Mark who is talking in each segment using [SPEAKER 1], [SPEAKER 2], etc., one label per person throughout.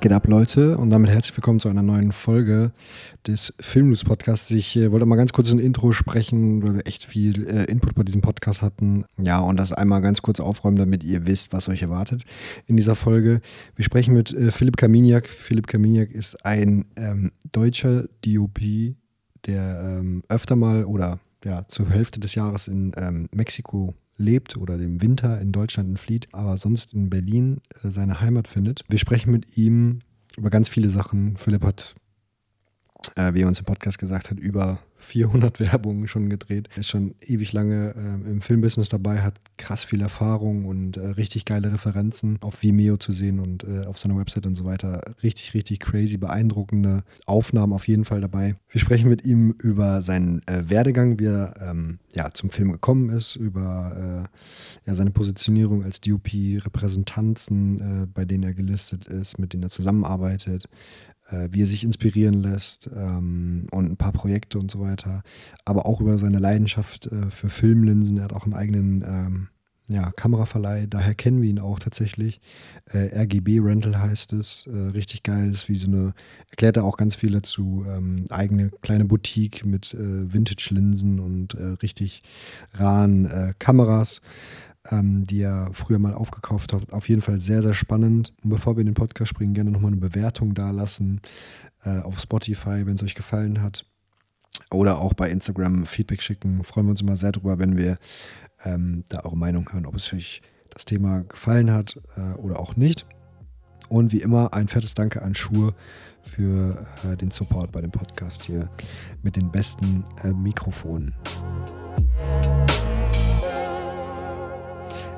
[SPEAKER 1] Geht ab, Leute? Und damit herzlich willkommen zu einer neuen Folge des Filmnews Podcasts. Ich äh, wollte mal ganz kurz ein Intro sprechen, weil wir echt viel äh, Input bei diesem Podcast hatten. Ja, und das einmal ganz kurz aufräumen, damit ihr wisst, was euch erwartet in dieser Folge. Wir sprechen mit äh, Philipp Kaminiak. Philipp Kaminiak ist ein ähm, deutscher DOP, der ähm, öfter mal oder ja, zur Hälfte des Jahres in ähm, Mexiko lebt oder dem Winter in Deutschland entflieht, aber sonst in Berlin äh, seine Heimat findet. Wir sprechen mit ihm über ganz viele Sachen. Philipp hat, äh, wie er uns im Podcast gesagt hat, über 400 Werbungen schon gedreht. Er ist schon ewig lange äh, im Filmbusiness dabei, hat krass viel Erfahrung und äh, richtig geile Referenzen auf Vimeo zu sehen und äh, auf seiner Website und so weiter. Richtig, richtig crazy, beeindruckende Aufnahmen auf jeden Fall dabei. Wir sprechen mit ihm über seinen äh, Werdegang, wie er ähm, ja, zum Film gekommen ist, über äh, ja, seine Positionierung als DOP, Repräsentanzen, äh, bei denen er gelistet ist, mit denen er zusammenarbeitet wie er sich inspirieren lässt ähm, und ein paar Projekte und so weiter. Aber auch über seine Leidenschaft äh, für Filmlinsen. Er hat auch einen eigenen ähm, ja, Kameraverleih, daher kennen wir ihn auch tatsächlich. Äh, RGB Rental heißt es. Äh, richtig geil, ist wie so eine, erklärt er auch ganz viel dazu. Ähm, eigene kleine Boutique mit äh, Vintage-Linsen und äh, richtig raren äh, Kameras ähm, die er früher mal aufgekauft hat. Auf jeden Fall sehr, sehr spannend. Und bevor wir in den Podcast springen, gerne nochmal eine Bewertung da lassen äh, auf Spotify, wenn es euch gefallen hat. Oder auch bei Instagram Feedback schicken. Freuen wir uns immer sehr drüber, wenn wir ähm, da eure Meinung hören, ob es euch das Thema gefallen hat äh, oder auch nicht. Und wie immer ein fettes Danke an Schur für äh, den Support bei dem Podcast hier mit den besten äh, Mikrofonen.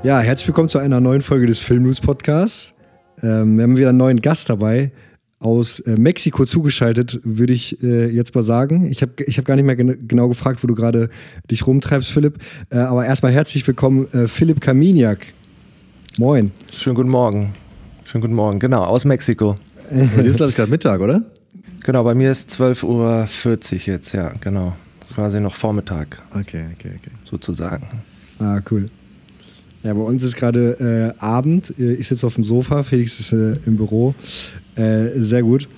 [SPEAKER 1] Ja, herzlich willkommen zu einer neuen Folge des Filmnews Podcasts. Ähm, wir haben wieder einen neuen Gast dabei. Aus äh, Mexiko zugeschaltet, würde ich äh, jetzt mal sagen. Ich habe ich hab gar nicht mehr gen genau gefragt, wo du gerade dich rumtreibst, Philipp. Äh, aber erstmal herzlich willkommen, äh, Philipp Kaminiak. Moin.
[SPEAKER 2] Schönen guten Morgen. Schönen guten Morgen. Genau, aus Mexiko.
[SPEAKER 3] Bei dir ist, glaube ich, gerade Mittag, oder?
[SPEAKER 2] Genau, bei mir ist 12.40 Uhr jetzt, ja, genau. Quasi noch Vormittag.
[SPEAKER 3] Okay, okay, okay.
[SPEAKER 2] Sozusagen.
[SPEAKER 1] Ah, cool. Ja, bei uns ist gerade äh, Abend. Äh, ich sitze auf dem Sofa, Felix ist äh, im Büro. Äh, sehr gut.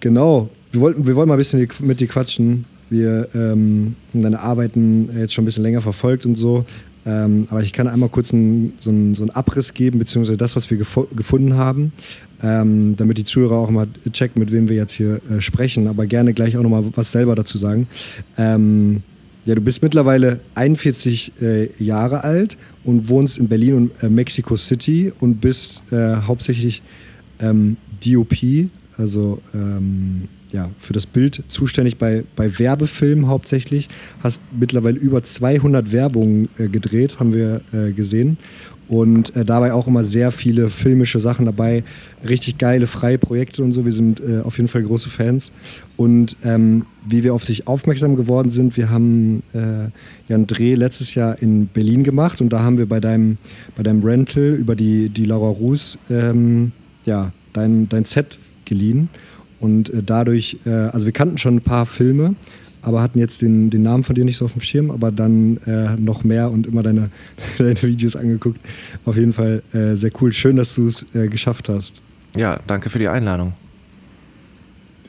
[SPEAKER 1] Genau. Wir wollten, wir wollten mal ein bisschen mit dir quatschen. Wir ähm, haben deine Arbeiten jetzt schon ein bisschen länger verfolgt und so. Ähm, aber ich kann einmal kurz einen, so, einen, so Abriss geben, beziehungsweise das, was wir gef gefunden haben, ähm, damit die Zuhörer auch mal checken, mit wem wir jetzt hier äh, sprechen. Aber gerne gleich auch nochmal was selber dazu sagen. Ähm, ja, du bist mittlerweile 41 äh, Jahre alt und wohnst in Berlin und äh, Mexico City und bist äh, hauptsächlich ähm, DOP, also ähm, ja, für das Bild zuständig bei, bei Werbefilmen hauptsächlich. Hast mittlerweile über 200 Werbungen äh, gedreht, haben wir äh, gesehen und äh, dabei auch immer sehr viele filmische Sachen dabei, richtig geile freie Projekte und so. Wir sind äh, auf jeden Fall große Fans. Und ähm, wie wir auf sich aufmerksam geworden sind, wir haben äh, ja einen Dreh letztes Jahr in Berlin gemacht und da haben wir bei deinem, bei deinem Rental über die, die Laura Ruß ähm, ja, dein, dein Set geliehen. Und äh, dadurch, äh, also wir kannten schon ein paar Filme, aber hatten jetzt den, den Namen von dir nicht so auf dem Schirm, aber dann äh, noch mehr und immer deine, deine Videos angeguckt. Auf jeden Fall äh, sehr cool. Schön, dass du es äh, geschafft hast.
[SPEAKER 2] Ja, danke für die Einladung.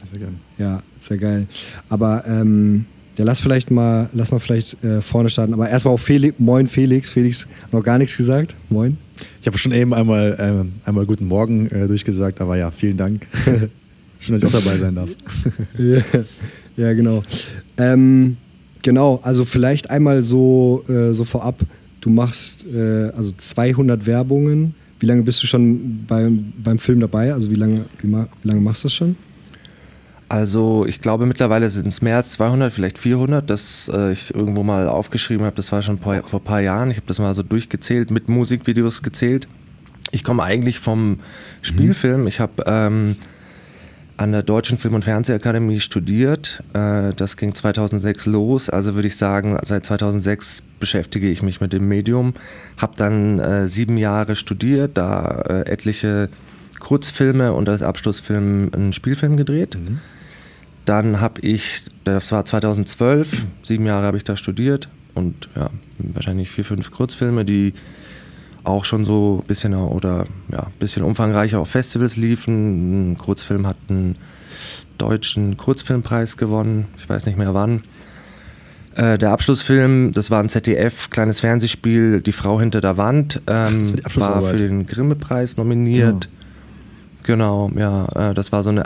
[SPEAKER 1] Sehr gerne. Ja, sehr geil. Aber ähm, ja, lass vielleicht mal, lass mal vielleicht äh, vorne starten. Aber erstmal auf Felix. Moin Felix. Felix noch gar nichts gesagt. Moin.
[SPEAKER 3] Ich habe schon eben einmal, äh, einmal guten Morgen äh, durchgesagt, aber ja, vielen Dank. Schön, dass ich auch dabei sein darf.
[SPEAKER 1] yeah. Ja, genau. Ähm, genau, also vielleicht einmal so, äh, so vorab. Du machst äh, also 200 Werbungen. Wie lange bist du schon beim, beim Film dabei? Also wie lange, wie, wie lange machst du das schon?
[SPEAKER 2] Also ich glaube mittlerweile sind es mehr als 200, vielleicht 400, das äh, ich irgendwo mal aufgeschrieben habe. Das war schon vor, vor ein paar Jahren. Ich habe das mal so durchgezählt, mit Musikvideos gezählt. Ich komme eigentlich vom Spielfilm. Ich habe ähm, an der Deutschen Film- und Fernsehakademie studiert. Äh, das ging 2006 los. Also würde ich sagen, seit 2006 beschäftige ich mich mit dem Medium. Habe dann äh, sieben Jahre studiert, da äh, etliche Kurzfilme und als Abschlussfilm einen Spielfilm gedreht. Mhm. Dann habe ich, das war 2012, sieben Jahre habe ich da studiert und ja, wahrscheinlich vier, fünf Kurzfilme, die auch schon so ein bisschen oder ja, bisschen umfangreicher auf Festivals liefen. Ein Kurzfilm hat einen deutschen Kurzfilmpreis gewonnen, ich weiß nicht mehr wann. Äh, der Abschlussfilm, das war ein ZDF, kleines Fernsehspiel, Die Frau hinter der Wand, ähm, war für den Grimme-Preis nominiert. Genau, genau ja, äh, das war so eine,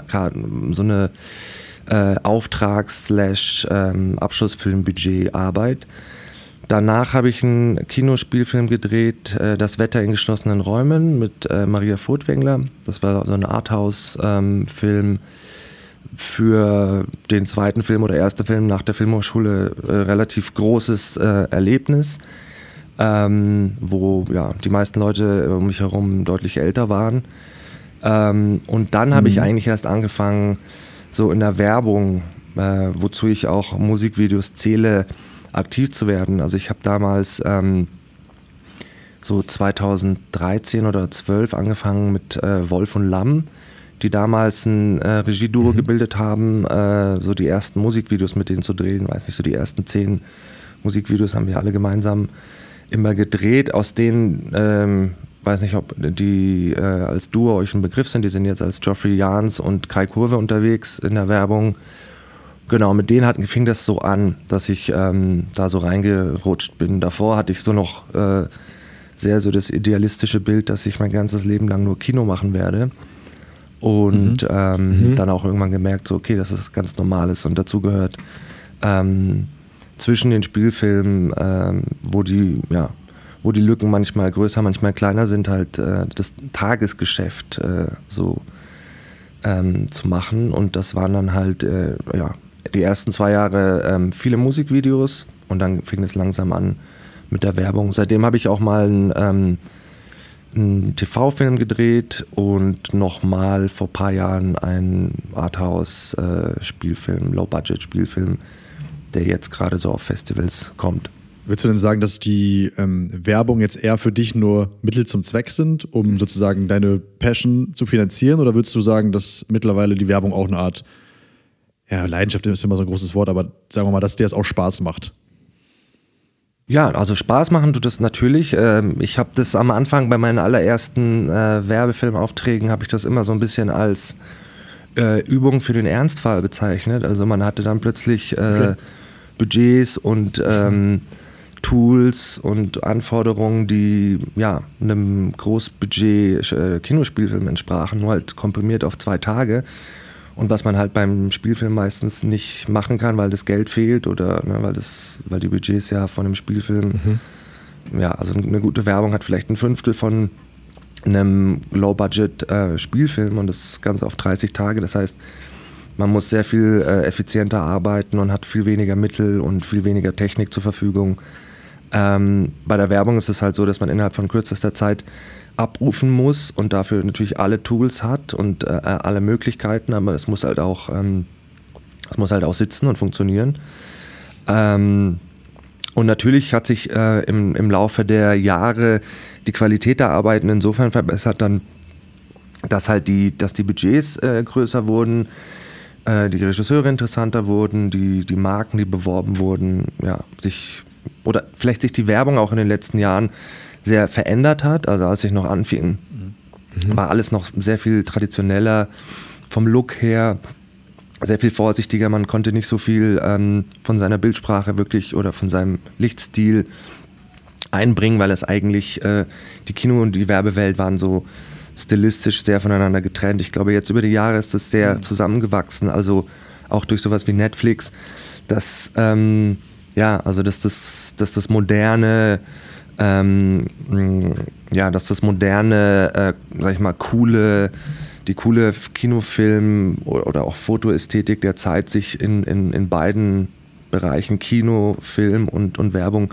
[SPEAKER 2] so eine äh, Auftrags-Abschlussfilm-Budget-Arbeit. Danach habe ich einen Kinospielfilm gedreht, äh, Das Wetter in geschlossenen Räumen mit äh, Maria Furtwängler. Das war so ein Arthouse-Film. Ähm, für den zweiten Film oder erste Film nach der Filmhochschule äh, relativ großes äh, Erlebnis, ähm, wo ja, die meisten Leute um mich herum deutlich älter waren. Ähm, und dann habe mhm. ich eigentlich erst angefangen, so in der Werbung, äh, wozu ich auch Musikvideos zähle, aktiv zu werden. Also ich habe damals ähm, so 2013 oder 12 angefangen mit äh, Wolf und Lamm die damals ein äh, Regieduo mhm. gebildet haben, äh, so die ersten Musikvideos mit denen zu drehen, weiß nicht, so die ersten zehn Musikvideos haben wir alle gemeinsam immer gedreht, aus denen, ähm, weiß nicht, ob die äh, als Duo euch ein Begriff sind, die sind jetzt als Geoffrey Jans und Kai Kurve unterwegs in der Werbung. Genau, mit denen hat, fing das so an, dass ich ähm, da so reingerutscht bin. Davor hatte ich so noch äh, sehr so das idealistische Bild, dass ich mein ganzes Leben lang nur Kino machen werde und mhm. Ähm, mhm. dann auch irgendwann gemerkt, so okay, das ist ganz Normales und dazu gehört ähm, zwischen den Spielfilmen, ähm, wo die ja wo die Lücken manchmal größer, manchmal kleiner sind, halt äh, das Tagesgeschäft äh, so ähm, zu machen und das waren dann halt äh, ja die ersten zwei Jahre ähm, viele Musikvideos und dann fing es langsam an mit der Werbung. Seitdem habe ich auch mal ein ähm, einen TV-Film gedreht und nochmal vor ein paar Jahren einen Arthouse-Spielfilm, Low-Budget-Spielfilm, der jetzt gerade so auf Festivals kommt.
[SPEAKER 3] Würdest du denn sagen, dass die ähm, Werbung jetzt eher für dich nur Mittel zum Zweck sind, um sozusagen deine Passion zu finanzieren? Oder würdest du sagen, dass mittlerweile die Werbung auch eine Art, ja, Leidenschaft ist immer so ein großes Wort, aber sagen wir mal, dass dir es auch Spaß macht?
[SPEAKER 2] Ja, also Spaß machen tut es natürlich. Ähm, ich habe das am Anfang bei meinen allerersten äh, Werbefilmaufträgen habe ich das immer so ein bisschen als äh, Übung für den Ernstfall bezeichnet. Also man hatte dann plötzlich äh, okay. Budgets und ähm, Tools und Anforderungen, die ja einem Großbudget äh, Kinospielfilm entsprachen, nur halt komprimiert auf zwei Tage. Und was man halt beim Spielfilm meistens nicht machen kann, weil das Geld fehlt oder ne, weil, das, weil die Budgets ja von einem Spielfilm, mhm. ja, also eine gute Werbung hat vielleicht ein Fünftel von einem Low-Budget-Spielfilm äh, und das Ganze auf 30 Tage. Das heißt, man muss sehr viel äh, effizienter arbeiten und hat viel weniger Mittel und viel weniger Technik zur Verfügung. Ähm, bei der Werbung ist es halt so, dass man innerhalb von kürzester Zeit abrufen muss und dafür natürlich alle Tools hat und äh, alle Möglichkeiten, aber es muss halt auch, ähm, es muss halt auch sitzen und funktionieren. Ähm, und natürlich hat sich äh, im, im Laufe der Jahre die Qualität der Arbeiten insofern verbessert, dann, dass halt die, dass die Budgets äh, größer wurden, äh, die Regisseure interessanter wurden, die, die Marken, die beworben wurden, ja, sich oder vielleicht sich die Werbung auch in den letzten Jahren sehr verändert hat. Also als ich noch anfing, mhm. war alles noch sehr viel traditioneller vom Look her, sehr viel vorsichtiger. Man konnte nicht so viel ähm, von seiner Bildsprache wirklich oder von seinem Lichtstil einbringen, weil es eigentlich äh, die Kino- und die Werbewelt waren so stilistisch sehr voneinander getrennt. Ich glaube, jetzt über die Jahre ist das sehr mhm. zusammengewachsen, also auch durch sowas wie Netflix, dass ähm, ja, also dass das, dass das moderne ähm, ja, dass das moderne, äh, sag ich mal, coole, die coole Kinofilm oder auch Fotoästhetik der Zeit sich in, in, in beiden Bereichen Kino, Film und, und Werbung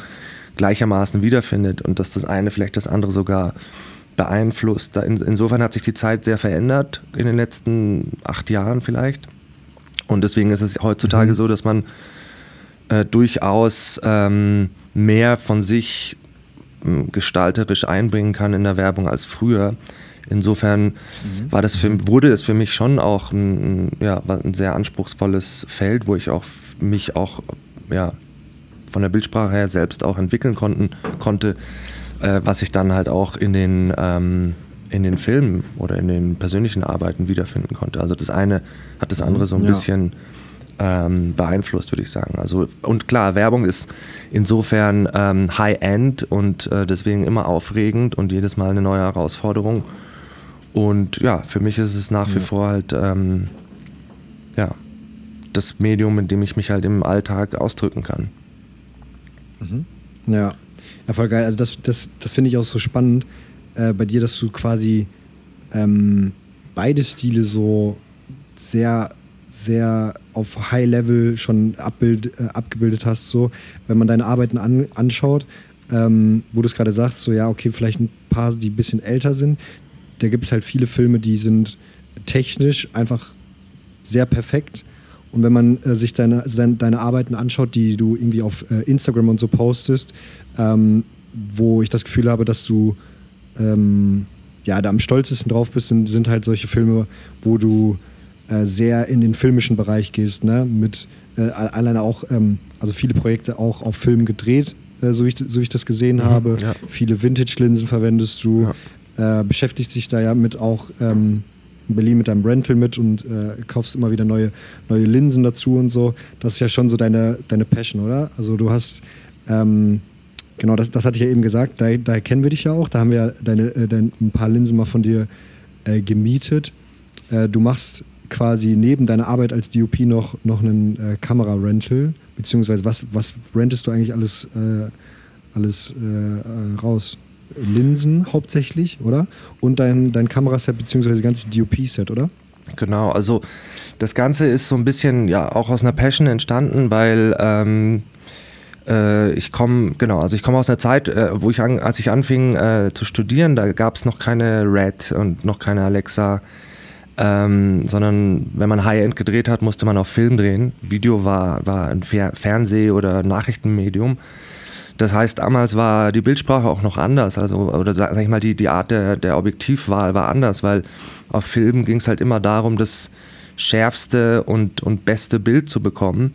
[SPEAKER 2] gleichermaßen wiederfindet und dass das eine vielleicht das andere sogar beeinflusst. insofern hat sich die Zeit sehr verändert in den letzten acht Jahren vielleicht. Und deswegen ist es heutzutage mhm. so, dass man äh, durchaus ähm, mehr von sich gestalterisch einbringen kann in der Werbung als früher. Insofern mhm. war das für, wurde es für mich schon auch ein, ja, ein sehr anspruchsvolles Feld, wo ich auch mich auch ja, von der Bildsprache her selbst auch entwickeln konnten, konnte. äh, was ich dann halt auch in den, ähm, in den Filmen oder in den persönlichen Arbeiten wiederfinden konnte. Also das eine hat das andere so ein
[SPEAKER 1] Ja.
[SPEAKER 2] bisschen ähm, beeinflusst, würde ich sagen. Also und klar, Werbung ist insofern ähm, High-End und äh, deswegen immer aufregend und jedes Mal eine neue Herausforderung. Und ja, für mich ist es nach wie
[SPEAKER 1] Ja.
[SPEAKER 2] vor halt ähm, ja das Medium, in dem ich mich halt im Alltag ausdrücken kann.
[SPEAKER 1] Ja. ja, voll geil. Also das, das, das finde ich auch so spannend äh, bei dir, dass du quasi ähm, beide Stile so sehr, sehr auf High-Level schon abbild, äh, abgebildet hast. So, wenn man deine Arbeiten an, anschaut, ähm, wo du es gerade sagst, so ja, okay, vielleicht ein paar, die ein bisschen älter sind. Da gibt es halt viele Filme, die sind technisch einfach sehr perfekt. Und wenn man äh, sich deine, seine, deine Arbeiten anschaut, die du irgendwie auf äh, Instagram und so postest, ähm, wo ich das Gefühl habe, dass du ähm, ja, da am stolzesten drauf bist, sind, sind halt solche Filme, wo du äh, sehr in den filmischen Bereich gehst, ne? Mit äh, alleine auch, ähm, also viele Projekte auch auf Film gedreht, äh, so, wie ich, so wie ich das gesehen habe.
[SPEAKER 2] ja.
[SPEAKER 1] Viele Vintage-Linsen verwendest du, äh, beschäftigst dich da ja mit auch ähm, in Berlin mit deinem Rental mit und äh, kaufst immer wieder neue, neue Linsen dazu und so. Das ist ja schon so deine, deine Passion, oder? Also du hast, ähm, genau, das, das hatte ich ja eben gesagt, da, daher kennen wir dich ja auch. Da haben wir ja deine, dein, ein paar Linsen mal von dir äh, gemietet. Äh, du machst quasi neben deiner Arbeit als DOP noch, noch einen äh, Kamera-Rental, beziehungsweise was, was rentest du eigentlich alles, äh, alles äh, äh, raus? Linsen hauptsächlich, oder? Und dein, dein Kameraset, beziehungsweise ganzes DOP-Set, oder?
[SPEAKER 2] Genau, also das Ganze ist so ein bisschen ja auch aus einer Passion entstanden, weil ähm, äh, ich komme, genau, also ich komme aus einer Zeit, äh, wo ich an, als ich anfing äh, zu studieren, da gab es noch keine Red und noch keine Alexa, ähm, sondern wenn man High-End gedreht hat, musste man auf Film drehen. Video war, war ein Fer Fernseh- oder Nachrichtenmedium. Das heißt, damals war die Bildsprache auch noch anders, also oder sag ich mal, die, die Art der, der Objektivwahl war anders, weil auf Film ging es halt immer darum, das schärfste und, und beste Bild zu bekommen,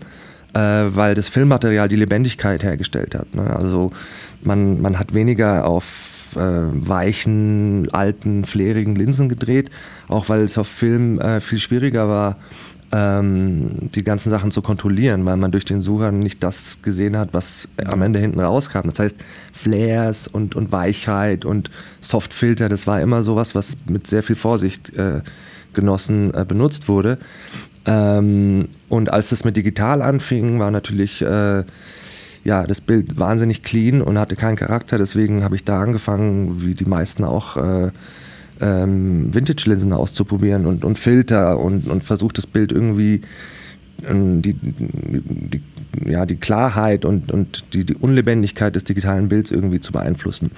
[SPEAKER 2] äh, weil das Filmmaterial die Lebendigkeit hergestellt hat. Ne? Also man, man hat weniger auf äh, weichen, alten, flerigen Linsen gedreht, auch weil es auf Film äh, viel schwieriger war, ähm, die ganzen Sachen zu kontrollieren, weil man durch den Sucher nicht das gesehen hat, was am Ende hinten rauskam. Das heißt, Flares und, und Weichheit und Softfilter, das war immer sowas, was mit sehr viel Vorsicht äh, genossen äh, benutzt wurde. Ähm, und als das mit digital anfing, war natürlich äh, ja, das Bild wahnsinnig clean und hatte keinen Charakter. Deswegen habe ich da angefangen, wie die meisten auch, äh, ähm, Vintage-Linsen auszuprobieren und, und Filter und, und versucht das Bild irgendwie ähm, die, die, ja, die Klarheit und, und die, die Unlebendigkeit des digitalen Bilds irgendwie zu beeinflussen.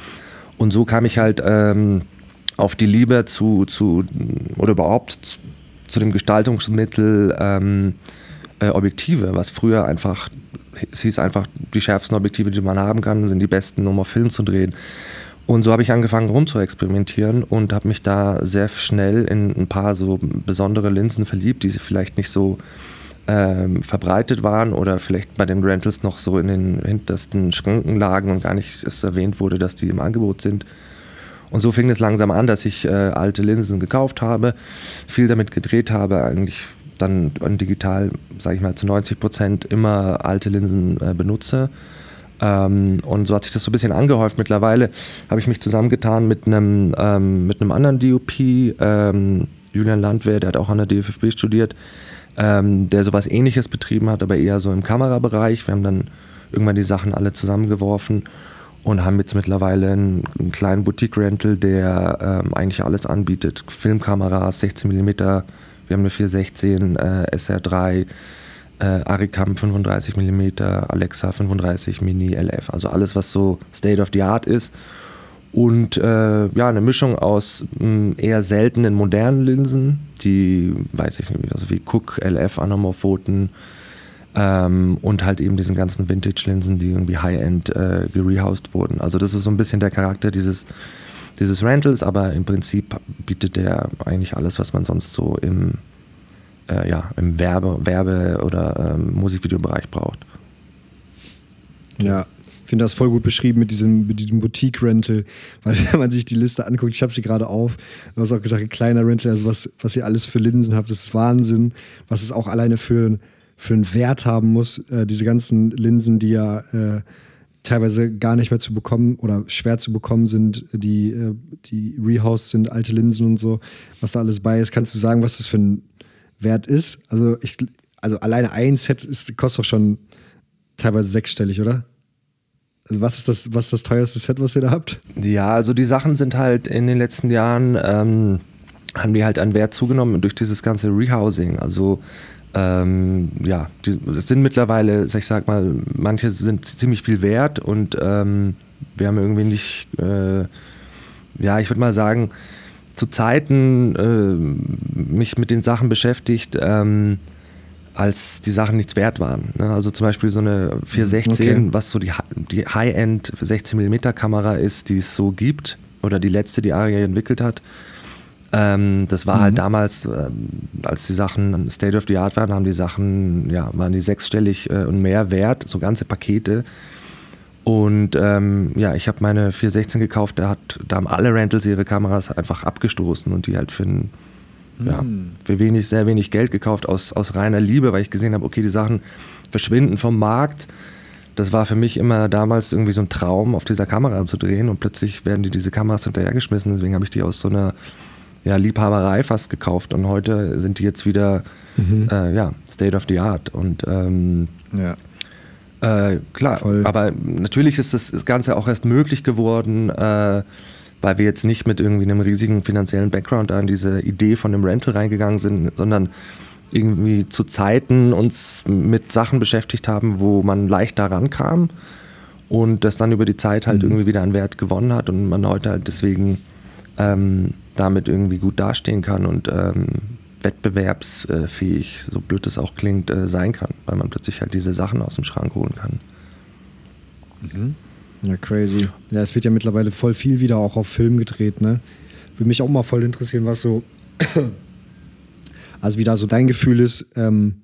[SPEAKER 2] Und so kam ich halt ähm, auf die Liebe zu, zu oder überhaupt zu, zu dem Gestaltungsmittel ähm, äh, Objektive, was früher einfach, es hieß einfach, die schärfsten Objektive, die man haben kann, sind die besten, um auf Film zu drehen. Und so habe ich angefangen rum zu experimentieren und habe mich da sehr schnell in ein paar so besondere Linsen verliebt, die vielleicht nicht so ähm, verbreitet waren oder vielleicht bei den Rentals noch so in den hintersten Schranken lagen und gar nicht es erwähnt wurde, dass die im Angebot sind. Und so fing es langsam an, dass ich äh, alte Linsen gekauft habe, viel damit gedreht habe, eigentlich dann an digital, sage ich mal, zu 90 Prozent immer alte Linsen äh, benutze. Ähm, und so hat sich das so ein bisschen angehäuft. Mittlerweile habe ich mich zusammengetan mit einem, ähm, mit einem anderen DOP, ähm, Julian Landwehr, der hat auch an der DFFB studiert, ähm, der sowas ähnliches betrieben hat, aber eher so im Kamerabereich. Wir haben dann irgendwann die Sachen alle zusammengeworfen und haben jetzt mittlerweile einen, einen kleinen Boutique-Rental, der ähm, eigentlich alles anbietet. Filmkameras, 16 mm, wir haben eine 416 äh, SR3, äh, Aricam 35 mm, Alexa 35 Mini LF, also alles, was so State of the Art ist. Und äh, ja, eine Mischung aus mh, eher seltenen modernen Linsen, die, weiß ich nicht, also wie Cook, LF, Anamorphoten, ähm, und halt eben diesen ganzen Vintage-Linsen, die irgendwie High-End äh, gerehoused wurden. Also das ist so ein bisschen der Charakter dieses, dieses Rentals, aber im Prinzip bietet der eigentlich alles, was man sonst so im, äh, ja, im Werbe, Werbe- oder ähm, Musikvideobereich braucht.
[SPEAKER 1] Ja. Ich finde das voll gut beschrieben mit diesem, mit diesem Boutique-Rental, weil wenn man sich die Liste anguckt, ich habe sie gerade auf, du hast auch gesagt, ein kleiner Rental, also was, was ihr alles für Linsen habt, das ist Wahnsinn, was es auch alleine für, für einen Wert haben muss, äh, diese ganzen Linsen, die ja äh, teilweise gar nicht mehr zu bekommen oder schwer zu bekommen sind, die, äh, die rehoused sind, alte Linsen und so, was da alles bei ist. Kannst du sagen, was das für ein Wert ist? Also, ich, also alleine ein Set ist, kostet doch schon teilweise sechsstellig, oder? Also was ist das, was ist das teuerste Set, was ihr da habt?
[SPEAKER 2] Ja, also die Sachen sind halt in den letzten Jahren, ähm, haben die halt an Wert zugenommen durch dieses ganze Rehousing. Also ähm, ja, es sind mittlerweile, ich sag mal, manche sind ziemlich viel wert und ähm, wir haben irgendwie nicht, äh, ja, ich würde mal sagen, zu Zeiten äh, mich mit den Sachen beschäftigt, ähm, als die Sachen nichts wert waren. Ne? Also zum Beispiel so eine 416, okay. was so die, die High-End 16mm Kamera ist, die es so gibt, oder die letzte, die Aria entwickelt hat. Ähm, das war halt mhm. halt damals, äh, als die Sachen State of the Art waren, haben die Sachen, ja, waren die sechsstellig äh, und mehr wert, so ganze Pakete. Und ähm, ja, ich habe meine 416 gekauft, da, hat, da haben alle Rentals ihre Kameras einfach abgestoßen und die halt für ein ja, hm. für wenig, sehr wenig Geld gekauft, aus, aus reiner Liebe, weil ich gesehen habe, okay, die Sachen verschwinden vom Markt. Das war für mich immer damals irgendwie so ein Traum, auf dieser Kamera zu drehen und plötzlich werden die diese Kameras hinterhergeschmissen. Deswegen habe ich die aus so einer ja, Liebhaberei fast gekauft und heute sind die jetzt wieder mhm. äh, ja, State of the Art. Und ähm, ja. Äh, klar, Voll. aber natürlich ist das, das Ganze auch erst möglich geworden, äh, weil wir jetzt nicht mit irgendwie einem riesigen finanziellen Background an diese Idee von einem Rental reingegangen sind, sondern irgendwie zu Zeiten uns mit Sachen beschäftigt haben, wo man leicht daran kam und das dann über die Zeit halt mhm. irgendwie wieder an Wert gewonnen hat und man heute halt deswegen ähm, damit irgendwie gut dastehen kann und ähm, wettbewerbsfähig, so blöd es auch klingt, äh, sein kann, weil man plötzlich halt diese Sachen aus dem Schrank holen kann.
[SPEAKER 1] Mhm. Ja, crazy. Ja, es wird ja mittlerweile voll viel wieder auch auf Film gedreht, ne? Würde mich auch mal voll interessieren, was so. also, wie da so dein Gefühl ist. Ähm,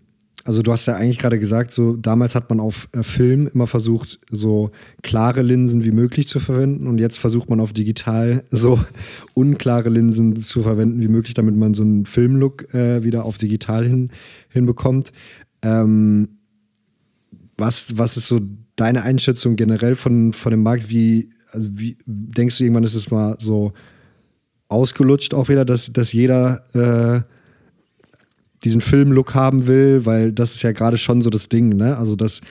[SPEAKER 1] also, du hast ja eigentlich gerade gesagt, so damals hat man auf äh, Film immer versucht, so klare Linsen wie möglich zu verwenden und jetzt versucht man auf digital so unklare Linsen zu verwenden wie möglich, damit man so einen Filmlook äh, wieder auf digital hin, hinbekommt. Ähm, was, was ist so deine Einschätzung generell von, von dem Markt? Wie, also wie denkst du, irgendwann ist es mal so ausgelutscht auch wieder, dass, dass jeder äh, diesen Filmlook haben will, weil das ist ja gerade schon so das Ding, ne? Also dass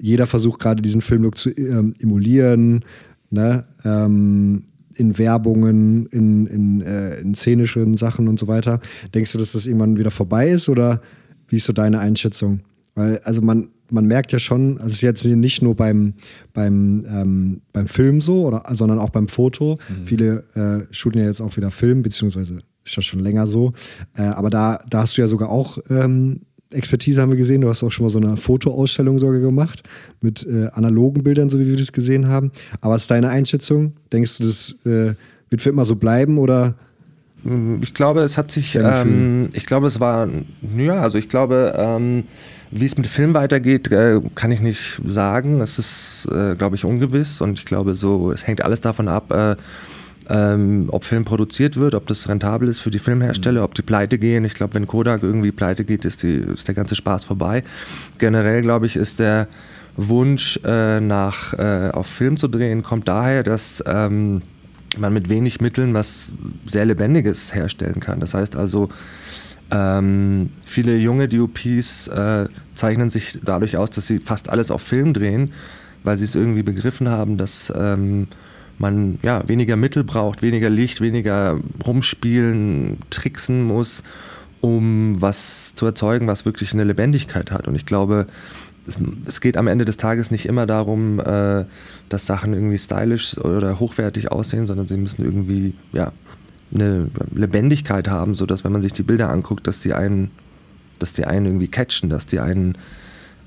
[SPEAKER 1] jeder versucht gerade diesen Filmlook zu ähm, emulieren, ne? Ähm, in Werbungen, in, in, äh, in szenischen Sachen und so weiter. Denkst du, dass das irgendwann wieder vorbei ist oder wie ist so deine Einschätzung? Weil, also man, man merkt ja schon, also es ist jetzt nicht nur beim, beim, ähm, beim Film so, oder, sondern auch beim Foto. Mhm. Viele äh, shooten ja jetzt auch wieder Film, beziehungsweise ist das schon länger so. Äh, aber da, da hast du ja sogar auch ähm, Expertise, haben wir gesehen. Du hast auch schon mal so eine Fotoausstellung sogar gemacht mit äh, analogen Bildern, so wie wir das gesehen haben. Aber was ist deine Einschätzung? Denkst du, das äh, wird für immer so bleiben oder?
[SPEAKER 2] Ich glaube, es hat sich, ähm, ich glaube, es war, ja, also ich glaube, ähm, wie es mit Film weitergeht, äh, kann ich nicht sagen. Das ist, äh, glaube ich, ungewiss und ich glaube, so, es hängt alles davon ab, äh, ähm, ob Film produziert wird, ob das rentabel ist für die Filmhersteller, ob die pleite gehen. Ich glaube, wenn Kodak irgendwie pleite geht, ist, die, ist der ganze Spaß vorbei. Generell, glaube ich, ist der Wunsch äh, nach äh, auf Film zu drehen, kommt daher, dass ähm, man mit wenig Mitteln was sehr Lebendiges herstellen kann. Das heißt also, ähm, viele junge DOPs äh, zeichnen sich dadurch aus, dass sie fast alles auf Film drehen, weil sie es irgendwie begriffen haben, dass ähm, man ja, weniger Mittel braucht, weniger Licht, weniger rumspielen, tricksen muss, um was zu erzeugen, was wirklich eine Lebendigkeit hat. Und ich glaube, es, geht am Ende des Tages nicht immer darum, äh, dass Sachen irgendwie stylisch oder hochwertig aussehen, sondern sie müssen irgendwie ja, eine Lebendigkeit haben, sodass wenn man sich die Bilder anguckt, dass die einen, dass die einen irgendwie catchen, dass die einen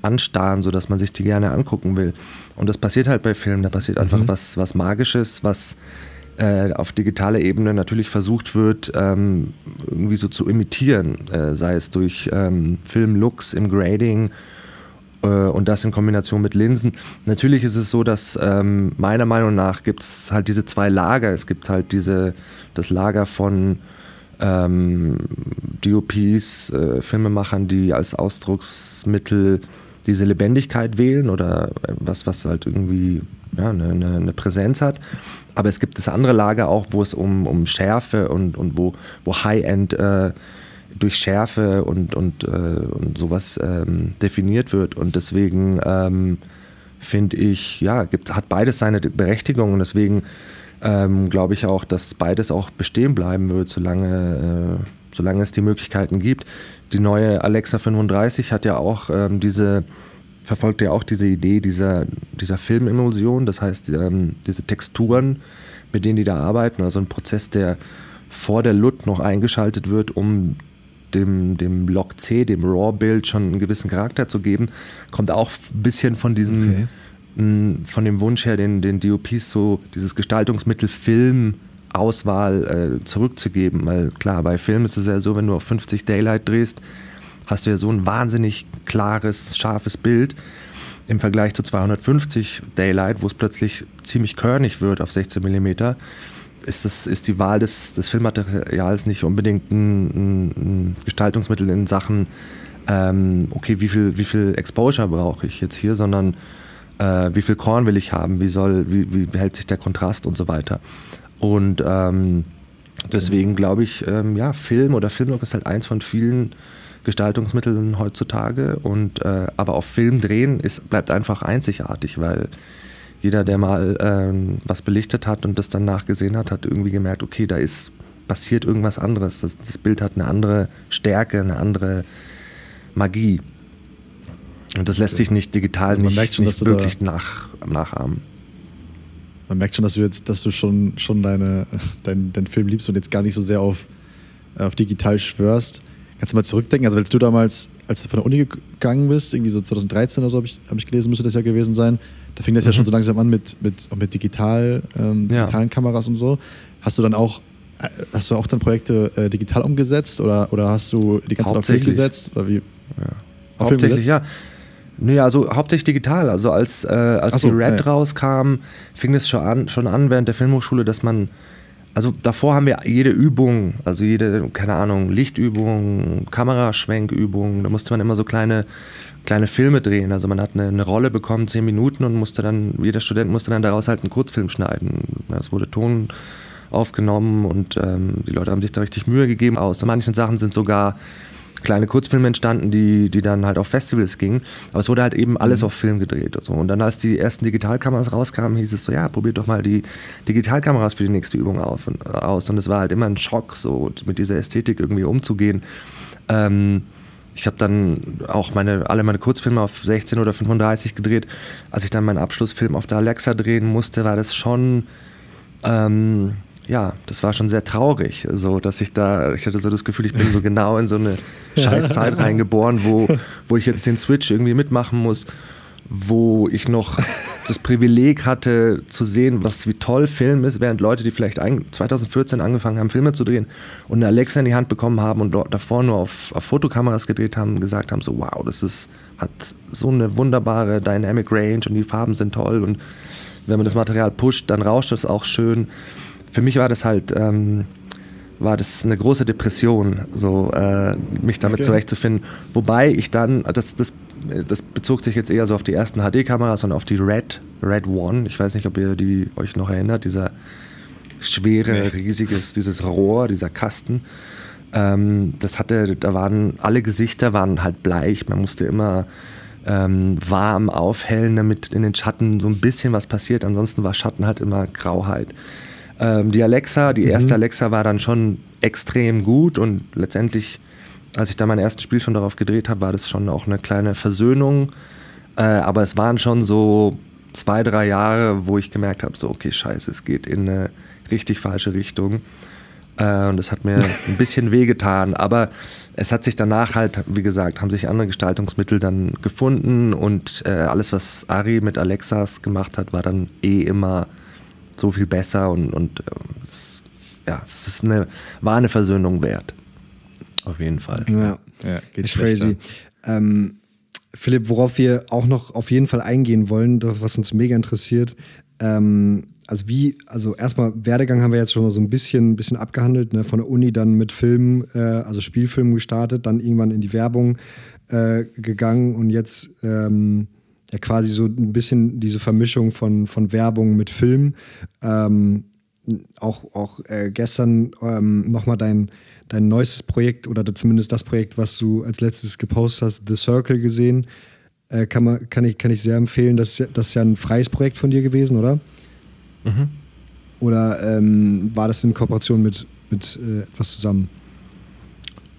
[SPEAKER 2] anstarren, sodass man sich die gerne angucken will. Und das passiert halt bei Filmen, da passiert einfach mhm. was, was Magisches, was äh, auf digitaler Ebene natürlich versucht wird, ähm, irgendwie so zu imitieren, äh, sei es durch ähm, Filmlooks im Grading Äh, und das in Kombination mit Linsen. Natürlich ist es so, dass ähm, meiner Meinung nach gibt es halt diese zwei Lager. Es gibt halt diese, das Lager von ähm, DOPs, äh, Filmemachern, die als Ausdrucksmittel diese Lebendigkeit wählen oder was, was halt irgendwie ja, eine, eine, Präsenz hat. Aber es gibt das andere Lager auch, wo es um, um Schärfe und, und wo, wo High-End äh, durch Schärfe und, und, äh, und sowas ähm, definiert wird. Und deswegen ähm, finde ich, ja, gibt, hat beides seine Berechtigung und deswegen ähm, glaube ich auch, dass beides auch bestehen bleiben wird, solange, äh, solange es die Möglichkeiten gibt. Die neue Alexa 35 hat ja auch ähm, diese, verfolgt ja auch diese Idee dieser, dieser Filmemulsion, das heißt ähm, diese Texturen, mit denen die da arbeiten, also ein Prozess, der vor der LUT noch eingeschaltet wird, um dem, dem Log C, dem RAW-Bild schon einen gewissen Charakter zu geben, kommt auch ein bisschen von diesem, okay. mh, von dem Wunsch her, den, den DOPs so dieses Gestaltungsmittel Film Auswahl äh, zurückzugeben. Weil klar, bei Film ist es ja so, wenn du auf 50 Daylight drehst, hast du ja so ein wahnsinnig klares, scharfes Bild im Vergleich zu 250 Daylight, wo es plötzlich ziemlich körnig wird auf 16 mm ist, das, ist die Wahl des, des Filmmaterials nicht unbedingt ein, ein Gestaltungsmittel in Sachen, ähm, okay, wie viel, wie viel Exposure brauche ich jetzt hier, sondern äh, wie viel Korn will ich haben, wie, soll, wie, wie hält sich der Kontrast und so weiter. Und ähm, deswegen glaube ich, ähm, ja, Film oder Filmlook ist halt eins von vielen Gestaltungsmitteln heutzutage. Und äh, aber auf Film drehen ist, bleibt einfach einzigartig, weil jeder, der mal ähm, was belichtet hat und das dann nachgesehen hat, hat irgendwie gemerkt, okay, da ist passiert irgendwas anderes. Das, das Bild hat eine andere Stärke, eine andere Magie. Und das lässt sich nicht digital also nicht, schon, nicht wirklich nach, nachahmen.
[SPEAKER 3] Man merkt schon, dass du jetzt, dass du schon, schon deine, dein, deinen Film liebst und jetzt gar nicht so sehr auf, auf digital schwörst. Kannst du mal zurückdenken? Also, als du damals, als du von der Uni gegangen bist, irgendwie so 2013 oder so, habe ich, hab ich gelesen, müsste das ja gewesen sein, da fing das mhm. ja schon so langsam an mit, mit, mit digital, ähm, digitalen ja. Kameras und so. Hast du dann auch, äh, hast du auch dann Projekte äh, digital umgesetzt oder, oder hast du die ganze Zeit auf Film gesetzt? Oder wie? Ja.
[SPEAKER 2] Hauptsächlich, ja. Nee, also hauptsächlich digital. Also als, äh, als so, die Red ja. rauskam, fing es schon an, schon an während der Filmhochschule, dass man also davor haben wir jede Übung, also jede, keine Ahnung, Lichtübung, Kameraschwenkübung, da musste man immer so kleine kleine Filme drehen. Also man hat eine, eine, Rolle bekommen, zehn Minuten und musste dann, jeder Student musste dann daraus halt einen Kurzfilm schneiden. Es wurde Ton aufgenommen und ähm, die Leute haben sich da richtig Mühe gegeben. Aus manchen Sachen sind sogar kleine Kurzfilme entstanden, die, die dann halt auf Festivals gingen. Aber es wurde halt eben alles mhm. auf Film gedreht und so. Und dann, als die ersten Digitalkameras rauskamen, hieß es so, ja, probiert doch mal die Digitalkameras für die nächste Übung auf und, aus. Und es war halt immer ein Schock, so mit dieser Ästhetik irgendwie umzugehen. Ähm, ich habe dann auch meine, alle meine Kurzfilme auf 16 oder 35 gedreht. Als ich dann meinen Abschlussfilm auf der Alexa drehen musste, war das schon, ähm, ja, das war schon sehr traurig. So, dass ich da, ich hatte so das Gefühl, ich bin so genau in so eine Scheißzeit reingeboren, wo, wo ich jetzt den Switch irgendwie mitmachen muss wo ich noch das Privileg hatte zu sehen, was wie toll Film ist, während Leute, die vielleicht 2014 angefangen haben, Filme zu drehen und eine Alexa in die Hand bekommen haben und dort davor nur auf, auf Fotokameras gedreht haben, gesagt haben, so wow, das ist, hat so eine wunderbare Dynamic Range und die Farben sind toll und wenn man das Material pusht, dann rauscht es auch schön. Für mich war das halt ähm, war das eine große Depression, so äh, mich damit okay. zurechtzufinden. Wobei ich dann, das, das das bezog sich jetzt eher so auf die ersten HD-Kameras und auf die Red, Red One. Ich weiß nicht, ob ihr die euch noch erinnert, dieser schwere, riesiges, dieses Rohr, dieser Kasten. Ähm, das hatte, da waren, alle Gesichter waren halt bleich. Man musste immer ähm, warm aufhellen, damit in den Schatten so ein bisschen was passiert. Ansonsten war Schatten halt immer Grauheit. Ähm, die Alexa, die erste mhm. Alexa war dann schon extrem gut und letztendlich als ich da meinen ersten Spielfilm darauf gedreht habe, war das schon auch eine kleine Versöhnung. Äh, aber es waren schon so zwei, drei Jahre, wo ich gemerkt habe, so, okay, scheiße, es geht in eine richtig falsche Richtung. Äh, und das hat mir ein bisschen wehgetan. Aber es hat sich danach halt, wie gesagt, haben sich andere Gestaltungsmittel dann gefunden und äh, alles, was Ari mit Alexas gemacht hat, war dann eh immer so viel besser und, und äh, es, ja, es ist eine, war eine Versöhnung wert. Auf jeden Fall.
[SPEAKER 1] Ja, ja geht crazy. Ähm, Philipp, worauf wir auch noch auf jeden Fall eingehen wollen, was uns mega interessiert, ähm, also wie, also erstmal Werdegang haben wir jetzt schon mal so ein bisschen, ein bisschen abgehandelt, ne? von der Uni dann mit Filmen, äh, also Spielfilmen gestartet, dann irgendwann in die Werbung äh, gegangen und jetzt ähm, ja quasi so ein bisschen diese Vermischung von, von Werbung mit Film. Ähm, auch auch äh, gestern ähm, nochmal dein, dein neuestes Projekt oder zumindest das Projekt, was du als letztes gepostet hast, The Circle gesehen. Äh, kann, man, kann, ich, kann ich sehr empfehlen. Das, das ist ja ein freies Projekt von dir gewesen, oder? Mhm. Oder ähm, war das in Kooperation mit, mit äh, etwas zusammen?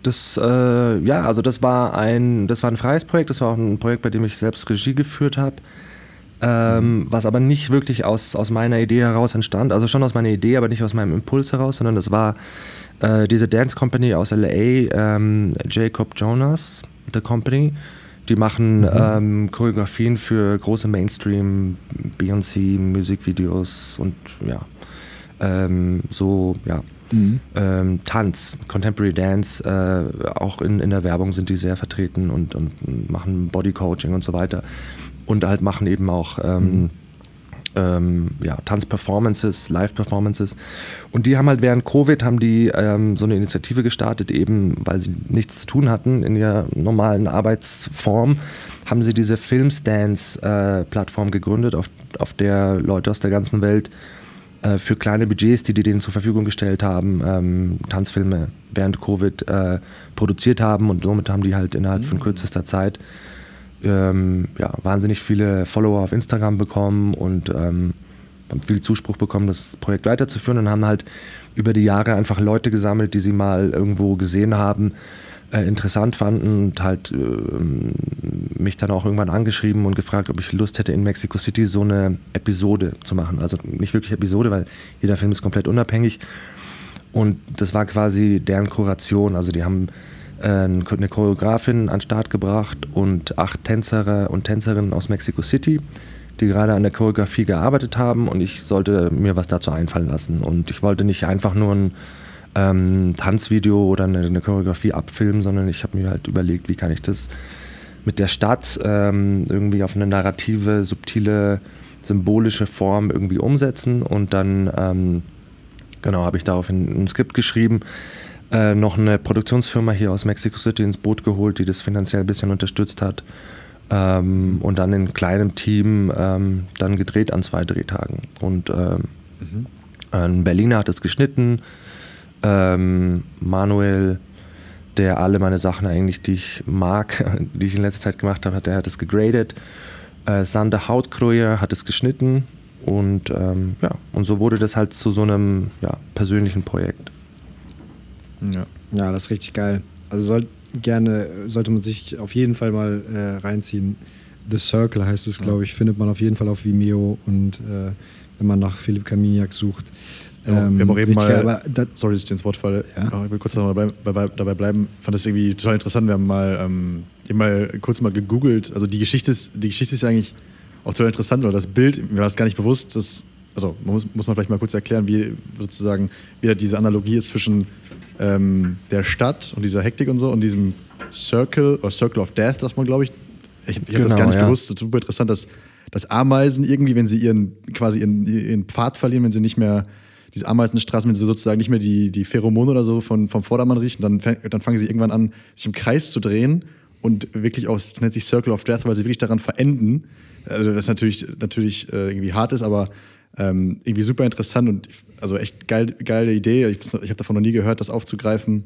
[SPEAKER 2] Das, äh, ja, also das war ein, das war ein freies Projekt, das war auch ein Projekt, bei dem ich selbst Regie geführt habe. Ähm, was aber nicht wirklich aus, aus meiner Idee heraus entstand, also schon aus meiner Idee, aber nicht aus meinem Impuls heraus, sondern das war äh, diese Dance Company aus LA, ähm, Jacob Jonas, The Company, die machen mhm. ähm, Choreografien für große Mainstream, Beyoncé, Musikvideos und ja, ähm, so, ja, mhm. ähm, Tanz, Contemporary Dance, äh, auch in, in der Werbung sind die sehr vertreten und, und machen Bodycoaching und so weiter. Und halt machen eben auch ähm, mhm ähm, ja, Tanzperformances, Live-Performances. Und die haben halt während Covid haben die ähm, so eine Initiative gestartet, eben weil sie nichts zu tun hatten in ihrer normalen Arbeitsform, haben sie diese Filmstance-Plattform äh, gegründet, auf, auf der Leute aus der ganzen Welt äh, für kleine Budgets, die die denen zur Verfügung gestellt haben, ähm, Tanzfilme während Covid äh, produziert haben und somit haben die halt innerhalb von mhm. kürzester Zeit ähm, ja, wahnsinnig viele Follower auf Instagram bekommen und ähm, haben viel Zuspruch bekommen, das Projekt weiterzuführen und haben halt über die Jahre einfach Leute gesammelt, die sie mal irgendwo gesehen haben, äh, interessant fanden und halt äh, mich dann auch irgendwann angeschrieben und gefragt, ob ich Lust hätte, in Mexico City so eine Episode zu machen. Also nicht wirklich Episode, weil jeder Film ist komplett unabhängig. Und das war quasi deren Kuration. Also die haben äh, eine Choreografin an den Start gebracht und acht Tänzer und Tänzerinnen aus Mexico City, die gerade an der Choreografie gearbeitet haben und ich sollte mir was dazu einfallen lassen. Und ich wollte nicht einfach nur ein ähm, Tanzvideo oder eine, eine, Choreografie abfilmen, sondern ich habe mir halt überlegt, wie kann ich das mit der Stadt ähm, irgendwie auf eine narrative, subtile, symbolische Form irgendwie umsetzen und dann ähm, genau habe ich daraufhin ein Skript geschrieben, äh, noch eine Produktionsfirma hier aus Mexico City ins Boot geholt, die das finanziell ein bisschen unterstützt hat. Ähm, und dann in kleinem Team ähm, dann gedreht an zwei Drehtagen. Und ähm, mhm. ein Berliner hat es geschnitten. Ähm, Manuel, der alle meine Sachen eigentlich, die ich mag, die ich in letzter Zeit gemacht habe, der hat es gegradet. Äh, Sander Hautkruyer hat es geschnitten. Und ähm, ja, und so wurde das halt zu so einem ja, persönlichen Projekt.
[SPEAKER 1] Ja. ja, das ist richtig geil. Also soll, gerne, sollte man sich auf jeden Fall mal äh, reinziehen. The Circle heißt es, glaube ich, findet man auf jeden Fall auf Vimeo und äh, wenn man nach Philipp Kaminiak sucht.
[SPEAKER 3] Ja, ähm, wir haben auch eben mal, da, sorry, dass ich ins Wort falle, ja? ich will kurz dabei, dabei, dabei bleiben. Ich fand das irgendwie total interessant. Wir haben mal, ähm, mal kurz mal gegoogelt. Also die Geschichte ist, die Geschichte ist eigentlich auch total interessant, oder das Bild, mir war es gar nicht bewusst, dass, also muss, muss man vielleicht mal kurz erklären, wie sozusagen wieder diese Analogie ist zwischen ähm, der Stadt und dieser Hektik und so und diesem Circle oder Circle of Death, sagt man, glaube ich. Ich, ich genau, habe das gar nicht ja. gewusst. Das ist super interessant, dass, dass Ameisen irgendwie, wenn sie ihren quasi ihren, ihren Pfad verlieren, wenn sie nicht mehr diese Ameisenstraßen, wenn sie sozusagen nicht mehr die, die Pheromone oder so von, vom Vordermann riechen, dann, dann fangen sie irgendwann an, sich im Kreis zu drehen und wirklich auch, das nennt sich Circle of Death, weil sie wirklich daran verenden. Also das natürlich, natürlich äh, irgendwie hart ist, aber ähm, irgendwie super interessant und also echt geil, geile Idee. Ich, ich habe davon noch nie gehört, das aufzugreifen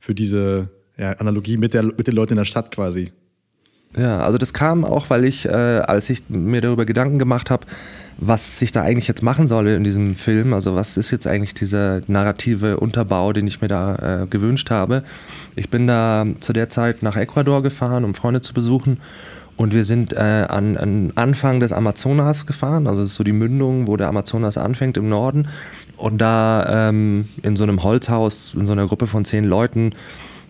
[SPEAKER 3] für diese ja, Analogie mit, der, mit den Leuten in der Stadt quasi.
[SPEAKER 2] Ja, also das kam auch, weil ich, äh, als ich mir darüber Gedanken gemacht habe, was ich da eigentlich jetzt machen soll in diesem Film, also was ist jetzt eigentlich dieser narrative Unterbau, den ich mir da äh, gewünscht habe. Ich bin da zu der Zeit nach Ecuador gefahren, um Freunde zu besuchen und wir sind äh, an, an Anfang des Amazonas gefahren, also so die Mündung, wo der Amazonas anfängt im Norden. Und da ähm, in so einem Holzhaus, in so einer Gruppe von zehn Leuten,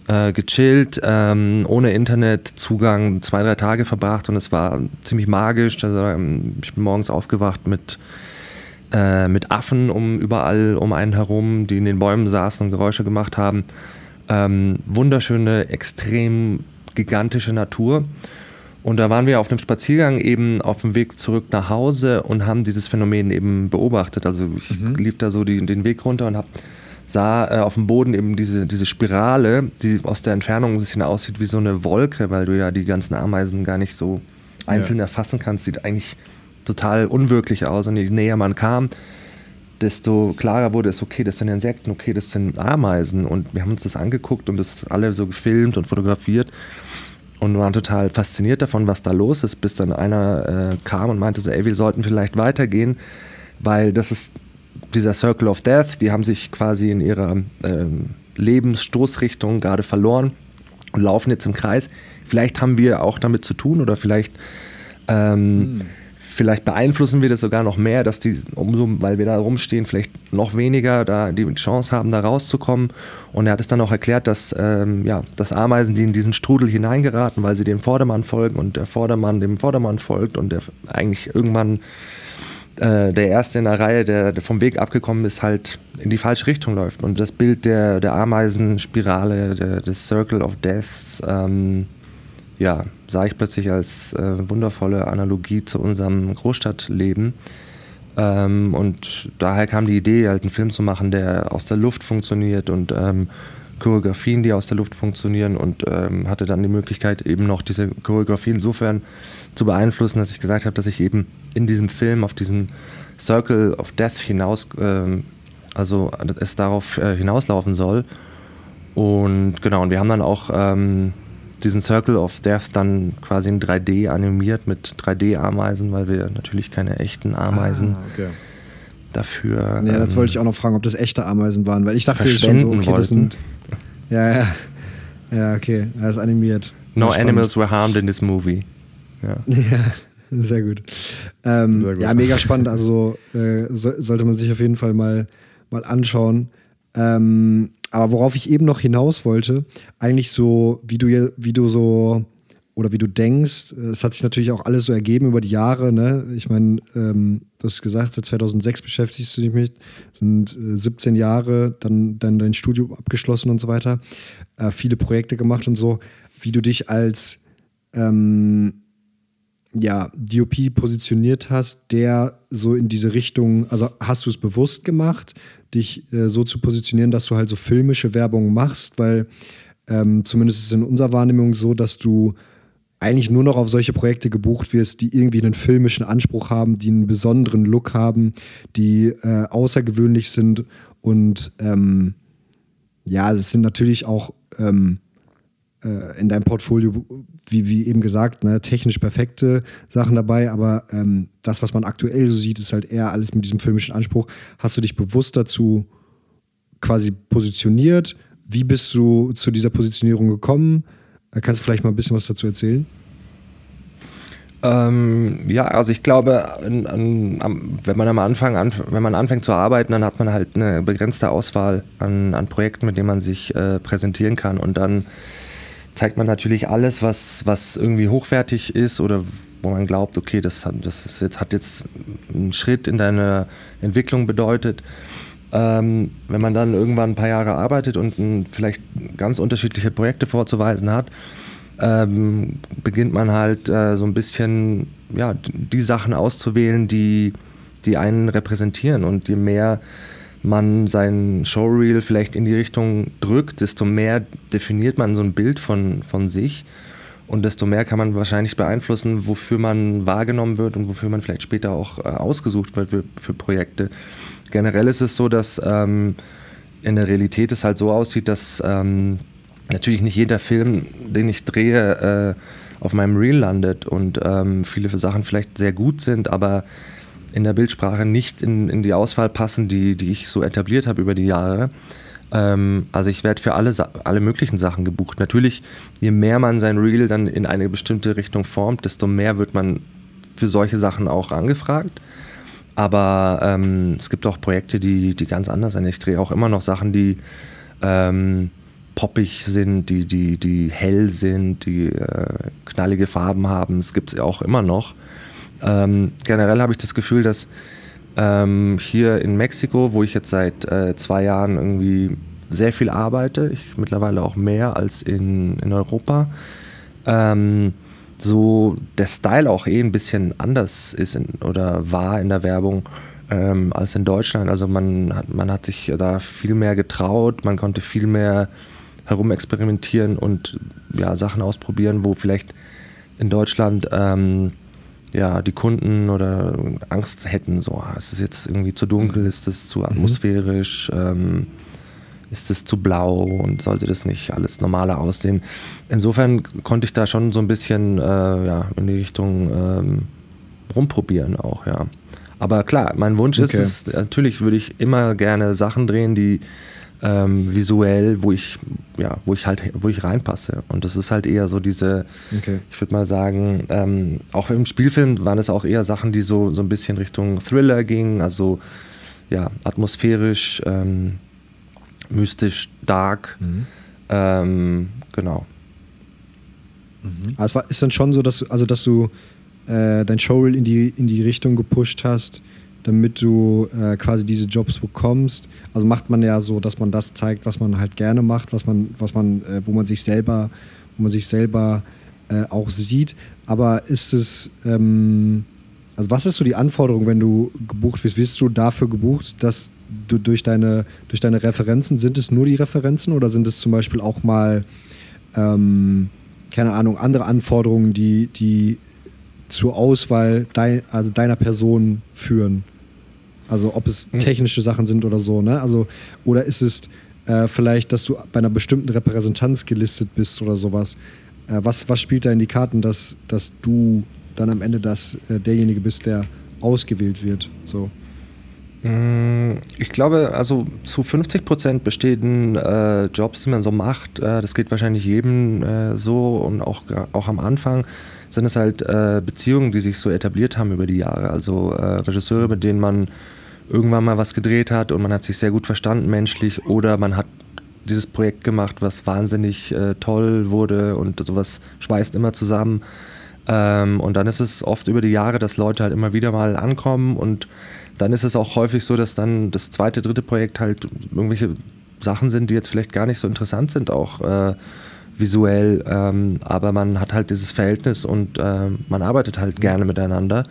[SPEAKER 2] äh, gechillt, ähm, ohne Internetzugang, zwei, drei Tage verbracht und es war ziemlich magisch. Also, ähm, ich bin morgens aufgewacht mit, äh, mit Affen um überall um einen herum, die in den Bäumen saßen und Geräusche gemacht haben. Ähm, wunderschöne, extrem gigantische Natur. Und da waren wir auf einem Spaziergang eben auf dem Weg zurück nach Hause und haben dieses Phänomen eben beobachtet. Also ich mhm. lief da so die, den Weg runter und hab, sah äh, auf dem Boden eben diese, diese Spirale, die aus der Entfernung ein bisschen aussieht wie so eine Wolke, weil du ja die ganzen Ameisen gar nicht so einzeln ja. erfassen kannst. Sieht eigentlich total unwirklich aus. Und je näher man kam, desto klarer wurde es, okay, das sind Insekten, okay, das sind Ameisen. Und wir haben uns das angeguckt und das alle so gefilmt und fotografiert und waren total fasziniert davon, was da los ist, bis dann einer äh, kam und meinte so, ey, wir sollten vielleicht weitergehen, weil das ist dieser Circle of Death, die haben sich quasi in ihrer ähm, Lebensstoßrichtung gerade verloren und laufen jetzt im Kreis. Vielleicht haben wir auch damit zu tun oder vielleicht ähm, hm Vielleicht beeinflussen wir das sogar noch mehr, dass die, umso, weil wir da rumstehen, vielleicht noch weniger da die Chance haben, da rauszukommen. Und er hat es dann auch erklärt, dass, ähm, ja, dass Ameisen, die in diesen Strudel hineingeraten, weil sie dem Vordermann folgen und der Vordermann dem Vordermann folgt und der eigentlich irgendwann äh, der Erste in der Reihe, der, vom Weg abgekommen ist, halt in die falsche Richtung läuft. Und das Bild der, der Ameisenspirale, der, des Circle of Death, ähm, ja, sah ich plötzlich als äh, wundervolle Analogie zu unserem Großstadtleben. Ähm, und daher kam die Idee, halt einen Film zu machen, der aus der Luft funktioniert und ähm, Choreografien, die aus der Luft funktionieren und ähm, hatte dann die Möglichkeit, eben noch diese Choreografie insofern zu beeinflussen, dass ich gesagt habe, dass ich eben in diesem Film auf diesen Circle of Death hinaus, ähm, also es darauf äh, hinauslaufen soll. Und genau, und wir haben dann auch ähm, diesen Circle of Death dann quasi in 3D animiert mit 3D-Ameisen, weil wir natürlich keine echten Ameisen ah, okay. dafür.
[SPEAKER 1] Ja, das wollte ich ähm, auch noch fragen, ob das echte Ameisen waren, weil ich dachte schon so, okay, das sind. Ja, ja. Ja, okay, er ist animiert.
[SPEAKER 2] No animals were harmed in this movie.
[SPEAKER 1] Ja, ja sehr, gut. Ähm, sehr gut. Ja, mega spannend. Also äh, so, sollte man sich auf jeden Fall mal, mal anschauen. Ähm, aber worauf ich eben noch hinaus wollte, eigentlich so, wie du, wie du so oder wie du denkst, es hat sich natürlich auch alles so ergeben über die Jahre. Ne? Ich meine, ähm, du hast gesagt, seit 2006 beschäftigst du dich mit, sind äh, 17 Jahre, dann, dann dein Studium abgeschlossen und so weiter, äh, viele Projekte gemacht und so. Wie du dich als ähm, ja, DOP positioniert hast, der so in diese Richtung, also hast du es bewusst gemacht, dich äh, so zu positionieren, dass du halt so filmische Werbung machst, weil ähm, zumindest ist es in unserer Wahrnehmung so, dass du eigentlich nur noch auf solche Projekte gebucht wirst, die irgendwie einen filmischen Anspruch haben, die einen besonderen Look haben, die äh, außergewöhnlich sind und ähm, ja, es sind natürlich auch ähm, äh, in deinem Portfolio, wie, wie eben gesagt, ne, technisch perfekte Sachen dabei, aber ähm, das, was man aktuell so sieht, ist halt eher alles mit diesem filmischen Anspruch. Hast du dich bewusst dazu quasi positioniert? Wie bist du zu dieser Positionierung gekommen? Äh, kannst du vielleicht mal ein bisschen was dazu erzählen?
[SPEAKER 2] Ähm, ja, also ich glaube, an, an, wenn man am Anfang, an, wenn man anfängt zu arbeiten, dann hat man halt eine begrenzte Auswahl an, Projekten, mit denen man sich äh, präsentieren kann und dann zeigt man natürlich alles, was, was irgendwie hochwertig ist oder wo man glaubt, okay, das, hat, das ist jetzt, hat jetzt einen Schritt in deine Entwicklung bedeutet. Ähm, wenn man dann irgendwann ein paar Jahre arbeitet und ein, vielleicht ganz unterschiedliche Projekte vorzuweisen hat, ähm, beginnt man halt äh, so ein bisschen ja, die Sachen auszuwählen, die, die einen repräsentieren. Und je mehr man sein Showreel vielleicht in die Richtung drückt, desto mehr definiert man so ein Bild von, von sich und desto mehr kann man wahrscheinlich beeinflussen, wofür man wahrgenommen wird und wofür man vielleicht später auch äh, ausgesucht wird für, für, Projekte. Generell ist es so, dass ähm, in der Realität es halt so aussieht, dass ähm, natürlich nicht jeder Film, den ich drehe, äh, auf meinem Reel landet und ähm, viele Sachen vielleicht sehr gut sind, aber in der Bildsprache nicht in, in die Auswahl passen, die, die ich so etabliert habe über die Jahre. Ähm, also ich werde für alle, alle möglichen Sachen gebucht. Natürlich, je mehr man sein Reel dann in eine bestimmte Richtung formt, desto mehr wird man für solche Sachen auch angefragt. Aber ähm, es gibt auch Projekte, die, die ganz anders sind. Ich drehe auch immer noch Sachen, die ähm, poppig sind, die, die, die hell sind, die äh, knallige Farben haben. Es gibt es auch immer noch. Ähm, generell habe ich das Gefühl, dass ähm, hier in Mexiko, wo ich jetzt seit äh, zwei Jahren irgendwie sehr viel arbeite, ich mittlerweile auch mehr als in, in Europa, ähm, so der Style auch eh ein bisschen anders ist in, oder war in der Werbung ähm, als in Deutschland. Also man hat, man hat sich da viel mehr getraut, man konnte viel mehr herumexperimentieren und ja, Sachen ausprobieren, wo vielleicht in Deutschland ähm, ja, die Kunden oder Angst hätten, so, ah, ist es jetzt irgendwie zu dunkel, ist es zu mhm. atmosphärisch, ähm, ist es zu blau und sollte das nicht alles normaler aussehen. Insofern konnte ich da schon so ein bisschen äh, ja, in die Richtung ähm, rumprobieren auch, ja. Aber klar, mein Wunsch okay. ist es, natürlich würde ich immer gerne Sachen drehen, die ähm, visuell, wo ich, ja, wo ich halt, wo ich reinpasse. Und das ist halt eher so diese, okay. ich würde mal sagen, ähm, auch im Spielfilm waren es auch eher Sachen, die so, so ein bisschen Richtung Thriller gingen, also ja, atmosphärisch, ähm, mystisch, dark. Mhm. Ähm, genau.
[SPEAKER 1] Mhm. Also es ist dann schon so, dass, also dass du äh, dein Showreel in die, in die Richtung gepusht hast, damit du äh, quasi diese Jobs bekommst. Also macht man ja so, dass man das zeigt, was man halt gerne macht, was man, was man, äh, wo man sich selber, wo man sich selber äh, auch sieht. Aber ist es, ähm, also was ist so die Anforderung, wenn du gebucht wirst? Wirst du dafür gebucht, dass du durch deine, durch deine Referenzen, sind es nur die Referenzen oder sind es zum Beispiel auch mal, ähm, keine Ahnung, andere Anforderungen, die, die zur Auswahl dein, also deiner Person führen? Also ob es hm. technische Sachen sind oder so, ne? Also, oder ist es äh, vielleicht, dass du bei einer bestimmten Repräsentanz gelistet bist oder sowas? Äh, was, was spielt da in die Karten, dass, dass du dann am Ende das, äh, derjenige bist, der ausgewählt wird? So.
[SPEAKER 2] Hm, ich glaube, also zu 50 Prozent bestehen äh, Jobs, die man so macht. Äh, das geht wahrscheinlich jedem äh, so und auch, auch am Anfang sind es halt äh, Beziehungen, die sich so etabliert haben über die Jahre. Also äh, Regisseure, mit denen man irgendwann mal was gedreht hat und man hat sich sehr gut verstanden menschlich oder man hat dieses Projekt gemacht, was wahnsinnig äh, toll wurde und sowas schweißt immer zusammen. Ähm, und dann ist es oft über die Jahre, dass Leute halt immer wieder mal ankommen und dann ist es auch häufig so, dass dann das zweite, dritte Projekt halt irgendwelche Sachen sind, die jetzt vielleicht gar nicht so interessant sind, auch äh, visuell, ähm, aber man hat halt dieses Verhältnis und äh, man arbeitet halt gerne miteinander.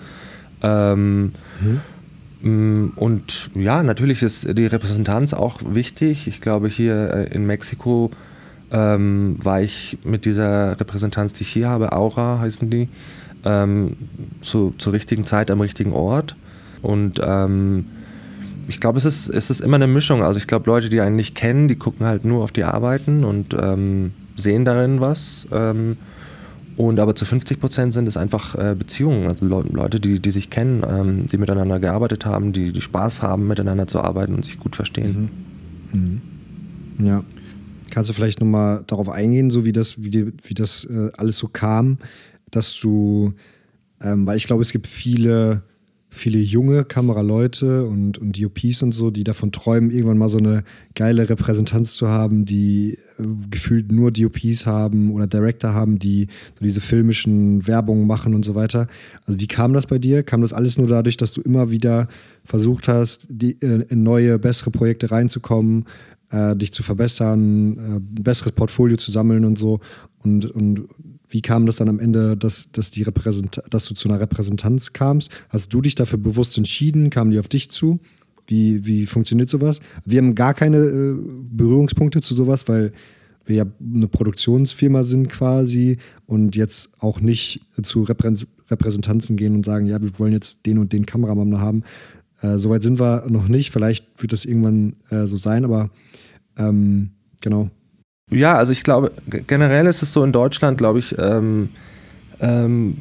[SPEAKER 2] Ähm, mhm. Mm, und ja, natürlich ist die Repräsentanz auch wichtig. Ich glaube, hier äh, in Mexiko ähm, war ich mit dieser Repräsentanz, die ich hier habe, Aura heißen die, ähm, zu, zur richtigen Zeit am richtigen Ort. Und ähm, ich glaube, es ist, es ist immer eine Mischung. Also ich glaube, Leute, die einen nicht kennen, die gucken halt nur auf die Arbeiten und ähm, sehen darin was. Und aber zu 50 Prozent sind es einfach äh, Beziehungen, also Le Leute, die, die sich kennen, ähm, die miteinander gearbeitet haben, die, die Spaß haben, miteinander zu arbeiten und sich gut verstehen.
[SPEAKER 1] Mhm. Mhm. Ja. Kannst du vielleicht nochmal darauf eingehen, so wie das, wie, die, wie das äh, alles so kam, dass du, ähm, weil ich glaube, es gibt viele viele junge Kameraleute und, und DOPs und so, die davon träumen, irgendwann mal so eine geile Repräsentanz zu haben, die äh, gefühlt nur DOPs haben oder Director haben, die so diese filmischen Werbungen machen und so weiter. Also wie kam das bei dir? Kam das alles nur dadurch, dass du immer wieder versucht hast, die, äh, in neue, bessere Projekte reinzukommen, äh, dich zu verbessern, äh, ein besseres Portfolio zu sammeln und so und, und wie kam das dann am Ende, dass, dass, die dass du zu einer Repräsentanz kamst? Hast du dich dafür bewusst entschieden? Kamen die auf dich zu? Wie, wie funktioniert sowas? Wir haben gar keine äh, Berührungspunkte zu sowas, weil wir ja eine Produktionsfirma sind quasi und jetzt auch nicht zu Reprä Repräsentanzen gehen und sagen, ja, wir wollen jetzt den und den Kameramann haben. Äh, Soweit sind wir noch nicht. Vielleicht wird das irgendwann äh, so sein, aber ähm, genau.
[SPEAKER 2] Ja, also ich glaube, generell ist es so in Deutschland, glaube ich, ähm, ähm,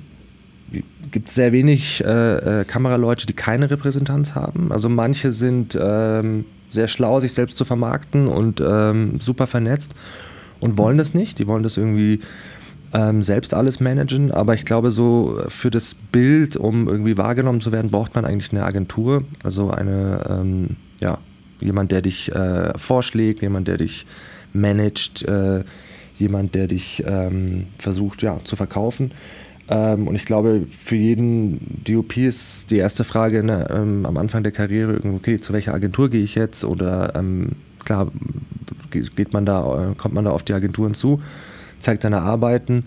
[SPEAKER 2] gibt es sehr wenig äh, äh, Kameraleute, die keine Repräsentanz haben. Also manche sind ähm, sehr schlau, sich selbst zu vermarkten und ähm, super vernetzt und wollen das nicht. Die wollen das irgendwie ähm, selbst alles managen. Aber ich glaube, so für das Bild, um irgendwie wahrgenommen zu werden, braucht man eigentlich eine Agentur. Also eine, ähm, ja, jemand, der dich äh, vorschlägt, jemand, der dich managt, äh, jemand, der dich ähm, versucht ja, zu verkaufen. Ähm, und ich glaube, für jeden DOP ist die erste Frage ne, ähm, am Anfang der Karriere, okay, zu welcher Agentur gehe ich jetzt? Oder ähm, klar, geht man da, kommt man da auf die Agenturen zu, zeigt seine Arbeiten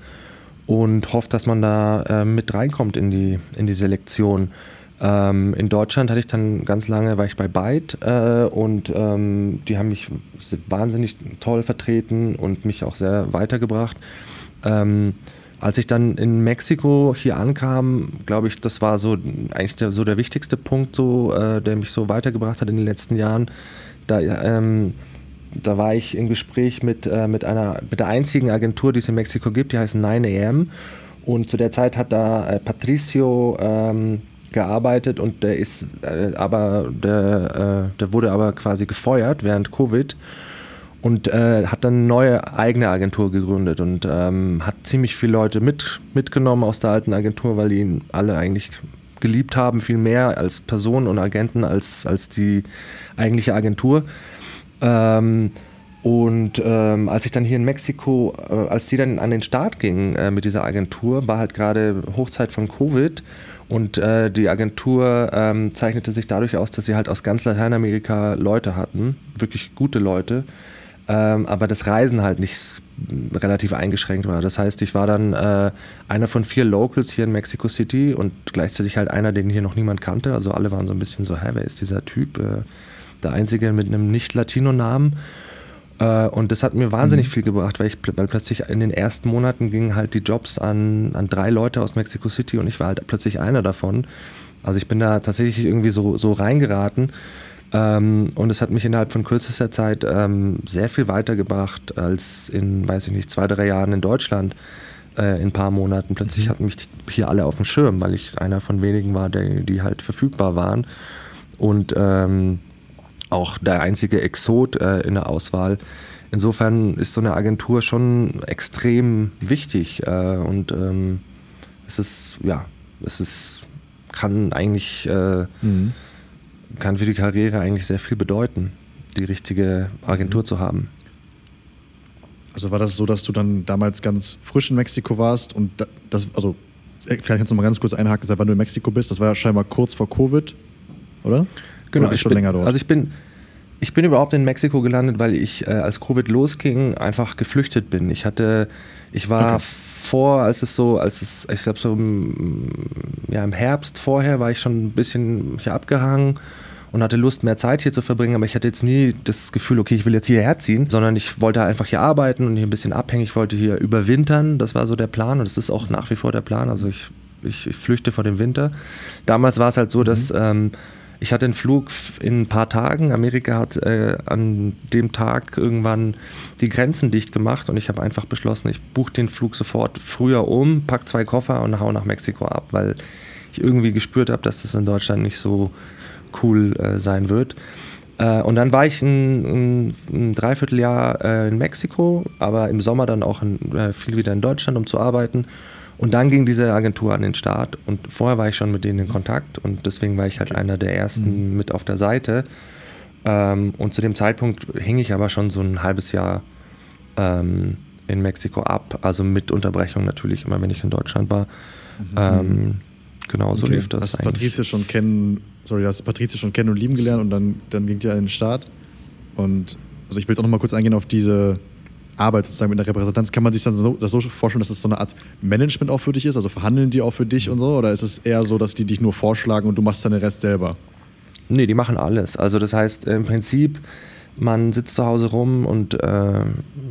[SPEAKER 2] und hofft, dass man da äh, mit reinkommt in die, in die Selektion. Ähm, in Deutschland hatte ich dann ganz lange, war ich bei Byte äh, und ähm, die haben mich wahnsinnig toll vertreten und mich auch sehr weitergebracht. Ähm, als ich dann in Mexiko hier ankam, glaube ich, das war so eigentlich der, so der wichtigste Punkt, so, äh, der mich so weitergebracht hat in den letzten Jahren. Da, ähm, da war ich im Gespräch mit, äh, mit, einer, mit der einzigen Agentur, die es in Mexiko gibt, die heißt 9am. Und zu der Zeit hat da äh, Patricio ähm, gearbeitet und der ist äh, aber der, äh, der wurde aber quasi gefeuert während Covid und äh, hat dann eine neue eigene Agentur gegründet und ähm, hat ziemlich viele Leute mit, mitgenommen aus der alten Agentur, weil die ihn alle eigentlich geliebt haben, viel mehr als Personen und Agenten als, als die eigentliche Agentur. Ähm, und ähm, als ich dann hier in Mexiko, äh, als die dann an den Start gingen äh, mit dieser Agentur, war halt gerade Hochzeit von Covid und äh, die Agentur ähm, zeichnete sich dadurch aus, dass sie halt aus ganz Lateinamerika Leute hatten, wirklich gute Leute, ähm, aber das Reisen halt nicht relativ eingeschränkt war. Das heißt, ich war dann äh, einer von vier Locals hier in Mexico City und gleichzeitig halt einer, den hier noch niemand kannte. Also alle waren so ein bisschen so, hä, wer ist dieser Typ? Äh, der Einzige mit einem Nicht-Latino-Namen. Äh, und das hat mir wahnsinnig mhm. viel gebracht, weil, ich, weil plötzlich in den ersten Monaten gingen halt die Jobs an, an drei Leute aus Mexico City und ich war halt plötzlich einer davon. Also ich bin da tatsächlich irgendwie so, so reingeraten. Ähm, und es hat mich innerhalb von kürzester Zeit ähm, sehr viel weitergebracht als in, weiß ich nicht, zwei, drei Jahren in Deutschland. Äh, in ein paar Monaten. Plötzlich mhm. hatten mich hier alle auf dem Schirm, weil ich einer von wenigen war, der, die halt verfügbar waren. Und ähm, auch der einzige Exot äh, in der Auswahl. Insofern ist so eine Agentur schon extrem wichtig äh, und ähm, es ist, ja, es ist, kann eigentlich äh, mhm kann für die Karriere eigentlich sehr viel bedeuten, die richtige Agentur mhm. zu haben.
[SPEAKER 3] Also war das so, dass du dann damals ganz frisch in Mexiko warst und das, also äh, vielleicht kannst du mal ganz kurz einhaken, seit wann du in Mexiko bist. Das war ja scheinbar kurz vor Covid, oder?
[SPEAKER 2] Genau, ich schon bin, länger dort. Also ich bin, ich bin überhaupt in Mexiko gelandet, weil ich, äh, als Covid losging, einfach geflüchtet bin. Ich hatte, ich war okay. vor, als es so, als es, ich glaube so im, ja, im Herbst vorher war ich schon ein bisschen hier abgehangen und hatte Lust, mehr Zeit hier zu verbringen, aber ich hatte jetzt nie das Gefühl, okay, ich will jetzt hierher ziehen, sondern ich wollte einfach hier arbeiten und hier ein bisschen abhängen. Ich wollte hier überwintern, das war so der Plan und das ist auch nach wie vor der Plan. Also ich, ich, ich flüchte vor dem Winter. Damals war es halt so, mhm. dass ähm, ich hatte einen Flug in ein paar Tagen. Amerika hat äh, an dem Tag irgendwann die Grenzen dicht gemacht und ich habe einfach beschlossen, ich buche den Flug sofort früher um, pack zwei Koffer und hau nach Mexiko ab, weil ich irgendwie gespürt habe, dass das in Deutschland nicht so cool äh, sein wird. Äh, und dann war ich ein, ein, ein Dreivierteljahr äh, in Mexiko, aber im Sommer dann auch in, äh, viel wieder in Deutschland, um zu arbeiten. Und dann ging diese Agentur an den Start und vorher war ich schon mit denen in Kontakt und deswegen war ich halt okay. einer der ersten mhm. mit auf der Seite. Ähm, und zu dem Zeitpunkt hing ich aber schon so ein halbes Jahr ähm, in Mexiko ab, also mit Unterbrechung natürlich immer, wenn ich in Deutschland war. Mhm. Ähm, genau, so okay. lief das.
[SPEAKER 3] Hast eigentlich. Patricia schon kennen sorry, hast Patricia schon kennen und lieben gelernt und dann, dann ging die an den Start. Und also ich will jetzt auch noch mal kurz eingehen auf diese Arbeit sozusagen mit der Repräsentanz. Kann man sich dann so, das so vorstellen, dass das so eine Art Management auch für dich ist? Also verhandeln die auch für dich und so? Oder ist es eher so, dass die dich nur vorschlagen und du machst dann den Rest selber?
[SPEAKER 2] Nee, die machen alles. Also das heißt im Prinzip, man sitzt zu Hause rum und äh,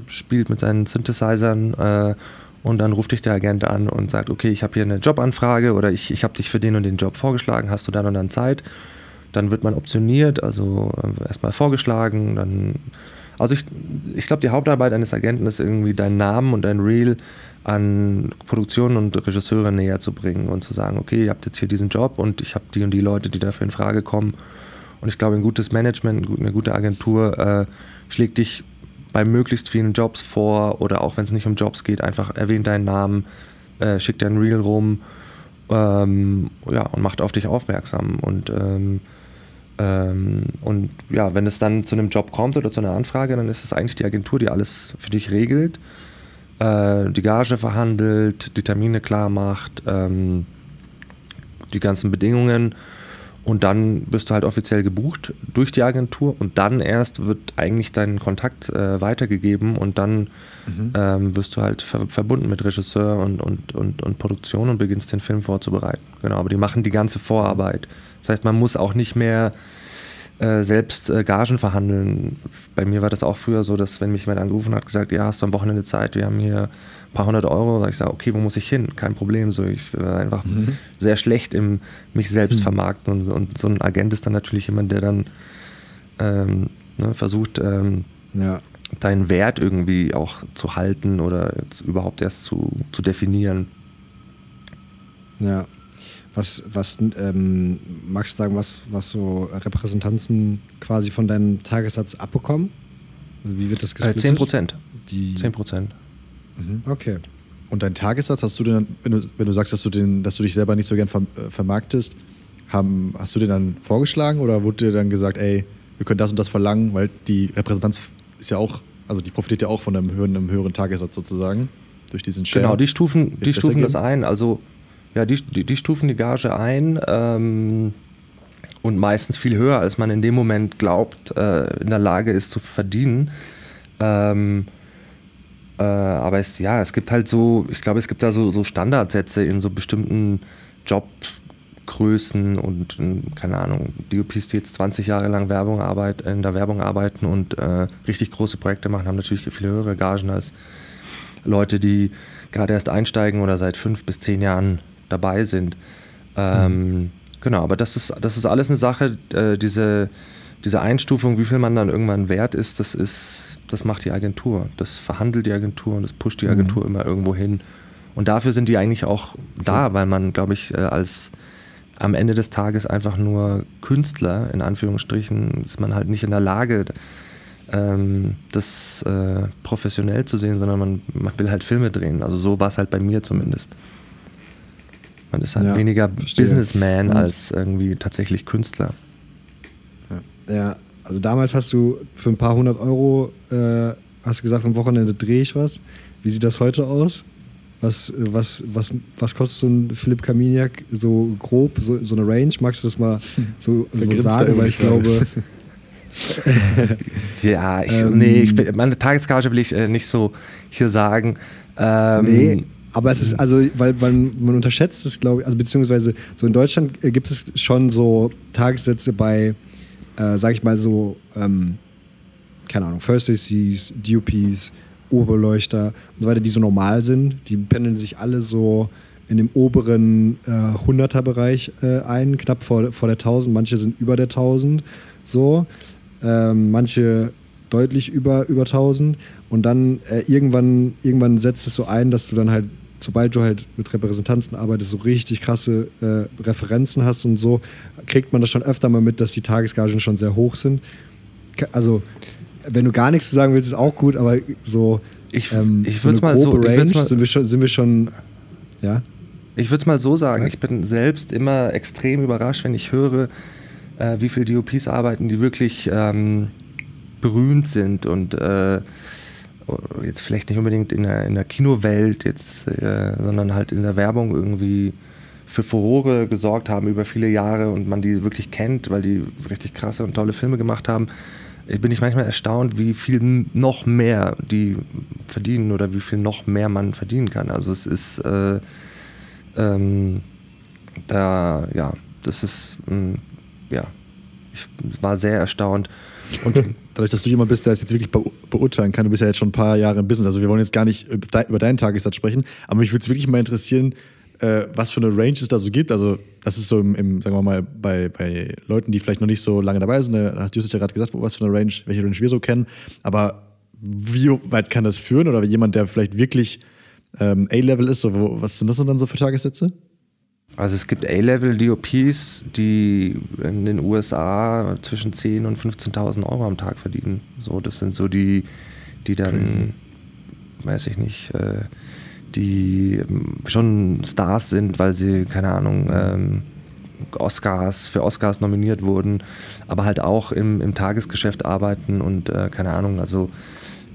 [SPEAKER 2] spielt mit seinen Synthesizern äh, und dann ruft dich der Agent an und sagt, okay, ich habe hier eine Jobanfrage oder ich, ich habe dich für den und den Job vorgeschlagen, hast du dann und dann Zeit? Dann wird man optioniert, also äh, erstmal vorgeschlagen, dann also ich, ich glaube, die Hauptarbeit eines Agenten ist irgendwie deinen Namen und dein Reel an Produktionen und Regisseure näher zu bringen und zu sagen, okay, ihr habt jetzt hier diesen Job und ich habe die und die Leute, die dafür in Frage kommen. Und ich glaube, ein gutes Management, eine gute Agentur äh, schlägt dich bei möglichst vielen Jobs vor oder auch wenn es nicht um Jobs geht, einfach erwähnt deinen Namen, äh, schickt dein Reel rum ähm, ja, und macht auf dich aufmerksam. Und, ähm, und ja, wenn es dann zu einem Job kommt oder zu einer Anfrage, dann ist es eigentlich die Agentur, die alles für dich regelt, äh, die Gage verhandelt, die Termine klar macht, ähm, die ganzen Bedingungen Und dann wirst du halt offiziell gebucht durch die Agentur und dann erst wird eigentlich dein Kontakt äh, weitergegeben und dann mhm. ähm, wirst du halt ver verbunden mit Regisseur und, und, und, und Produktion und beginnst den Film vorzubereiten. Genau, aber die machen die ganze Vorarbeit. Das heißt, man muss auch nicht mehr äh, selbst äh, Gagen verhandeln. Bei mir war das auch früher so, dass wenn mich jemand angerufen hat, gesagt, ja, hast du am Wochenende Zeit, wir haben hier ein paar hundert Euro, sag ich sage, okay, wo muss ich hin? Kein Problem. So, ich war einfach mhm. sehr schlecht im mich selbst mhm. vermarkten und, und, so ein Agent ist dann natürlich jemand, der dann ähm, ne, versucht, ähm, ja. deinen Wert irgendwie auch zu halten oder überhaupt erst zu, zu definieren.
[SPEAKER 1] Ja, was, was ähm, magst du sagen, was, was so Repräsentanzen quasi von deinem Tagessatz abbekommen?
[SPEAKER 2] Also wie wird das gesplittet? Äh, 10 Prozent. 10 Prozent.
[SPEAKER 3] Mhm. Okay. Und dein Tagessatz, hast du denn, wenn du, wenn du sagst, dass du, den, dass du dich selber nicht so gern äh, vermarktest, haben, hast du den dann vorgeschlagen oder wurde dir dann gesagt, ey, wir können das und das verlangen, weil die Repräsentanz ist ja auch, also die profitiert ja auch von einem höheren, einem höheren Tagessatz sozusagen durch diesen Share.
[SPEAKER 2] Genau, die stufen, die stufen das ein. Also ja, die, die, die stufen die Gage ein ähm, und meistens viel höher, als man in dem Moment glaubt, äh, in der Lage ist zu verdienen. Ähm, äh, aber es, ja, es gibt halt so, ich glaube, es gibt da so, so Standardsätze in so bestimmten Jobgrößen und keine Ahnung, DOPs, die jetzt 20 Jahre lang Werbung arbeit, in der Werbung arbeiten und äh, richtig große Projekte machen, haben natürlich viel höhere Gagen als Leute, die gerade erst einsteigen oder seit fünf bis zehn Jahren dabei sind. Ähm, mhm. Genau, aber das ist, das ist alles eine Sache, äh, diese, diese Einstufung, wie viel man dann irgendwann wert ist, das ist, das macht die Agentur. Das verhandelt die Agentur und das pusht die mhm. Agentur mhm. immer irgendwo hin. Und dafür sind die eigentlich auch da, weil man, glaube ich, äh, als am Ende des Tages einfach nur Künstler, in Anführungsstrichen, ist man halt nicht in der Lage, ähm, das äh, professionell zu sehen, sondern man, man will halt Filme drehen. Also so war es halt bei mir zumindest. Man ist halt ja, weniger verstehe. Businessman Und als irgendwie tatsächlich Künstler.
[SPEAKER 1] Ja. ja. also damals hast du für ein paar hundert Euro, äh, hast du gesagt, am Wochenende drehe ich was. Wie sieht das heute aus? Was, was, was, was kostet so ein Philipp Kaminiak so grob, so, so eine Range? Magst du das mal so, so sagen? Weil ich glaube.
[SPEAKER 2] ja, ich, ähm, nee, ich, meine Tagesgage will ich äh, nicht so hier sagen.
[SPEAKER 1] Ähm, nee, aber es ist, also, weil, weil man unterschätzt es, glaube ich, also beziehungsweise so in Deutschland äh, gibt es schon so Tagessätze bei, äh, sag ich mal so, ähm, keine Ahnung, First ACs, DUPs, Oberleuchter und so weiter, die so normal sind. Die pendeln sich alle so in dem oberen äh, 100er-Bereich äh, ein, knapp vor, vor der 1000. Manche sind über der 1000, so. Ähm, manche deutlich über, über 1000. Und dann äh, irgendwann, irgendwann setzt es so ein, dass du dann halt sobald du halt mit Repräsentanzen arbeitest, so richtig krasse äh, Referenzen hast und so, kriegt man das schon öfter mal mit, dass die Tagesgagen schon sehr hoch sind. Also, wenn du gar nichts zu sagen willst, ist auch gut, aber so.
[SPEAKER 2] Ich, ähm, ich würde so mal so.
[SPEAKER 1] Range mal, sind, wir schon, sind wir schon. Ja?
[SPEAKER 2] Ich würde es mal so sagen, ja? ich bin selbst immer extrem überrascht, wenn ich höre, äh, wie viele DOPs arbeiten, die wirklich ähm, berühmt sind und äh, jetzt vielleicht nicht unbedingt in der, in der Kinowelt, jetzt, äh, sondern halt in der Werbung irgendwie für Furore gesorgt haben über viele Jahre und man die wirklich kennt, weil die richtig krasse und tolle Filme gemacht haben, bin ich manchmal erstaunt, wie viel noch mehr die verdienen oder wie viel noch mehr man verdienen kann. Also es ist äh, ähm, da, ja, das ist, mh, mm, ja, ich war sehr erstaunt.
[SPEAKER 3] Und dadurch, dass du jemand bist, der es jetzt wirklich beurteilen kann, du bist ja jetzt schon ein paar Jahre im Business, also wir wollen jetzt gar nicht über deinen Tagessatz sprechen, aber mich würde es wirklich mal interessieren, äh, was für eine Range es da so gibt. Also, das ist so im, im sagen wir mal, bei, bei Leuten, die vielleicht noch nicht so lange dabei sind, da hast du ja gerade gesagt, was für eine Range, welche Range wir so kennen, aber wie weit kann das führen? Oder jemand, der vielleicht wirklich ähm, A-Level ist, so, wo, was sind das denn dann so für Tagessätze?
[SPEAKER 2] Also es gibt A-Level-DOPs, die in den USA zwischen 10.000 und 15.000 Euro am Tag verdienen. So, das sind so die, die dann, Crazy. weiß ich nicht, äh, die ähm, schon Stars sind, weil sie, keine Ahnung, ähm, Oscars, für Oscars nominiert wurden, aber halt auch im, im Tagesgeschäft arbeiten und äh, keine Ahnung, also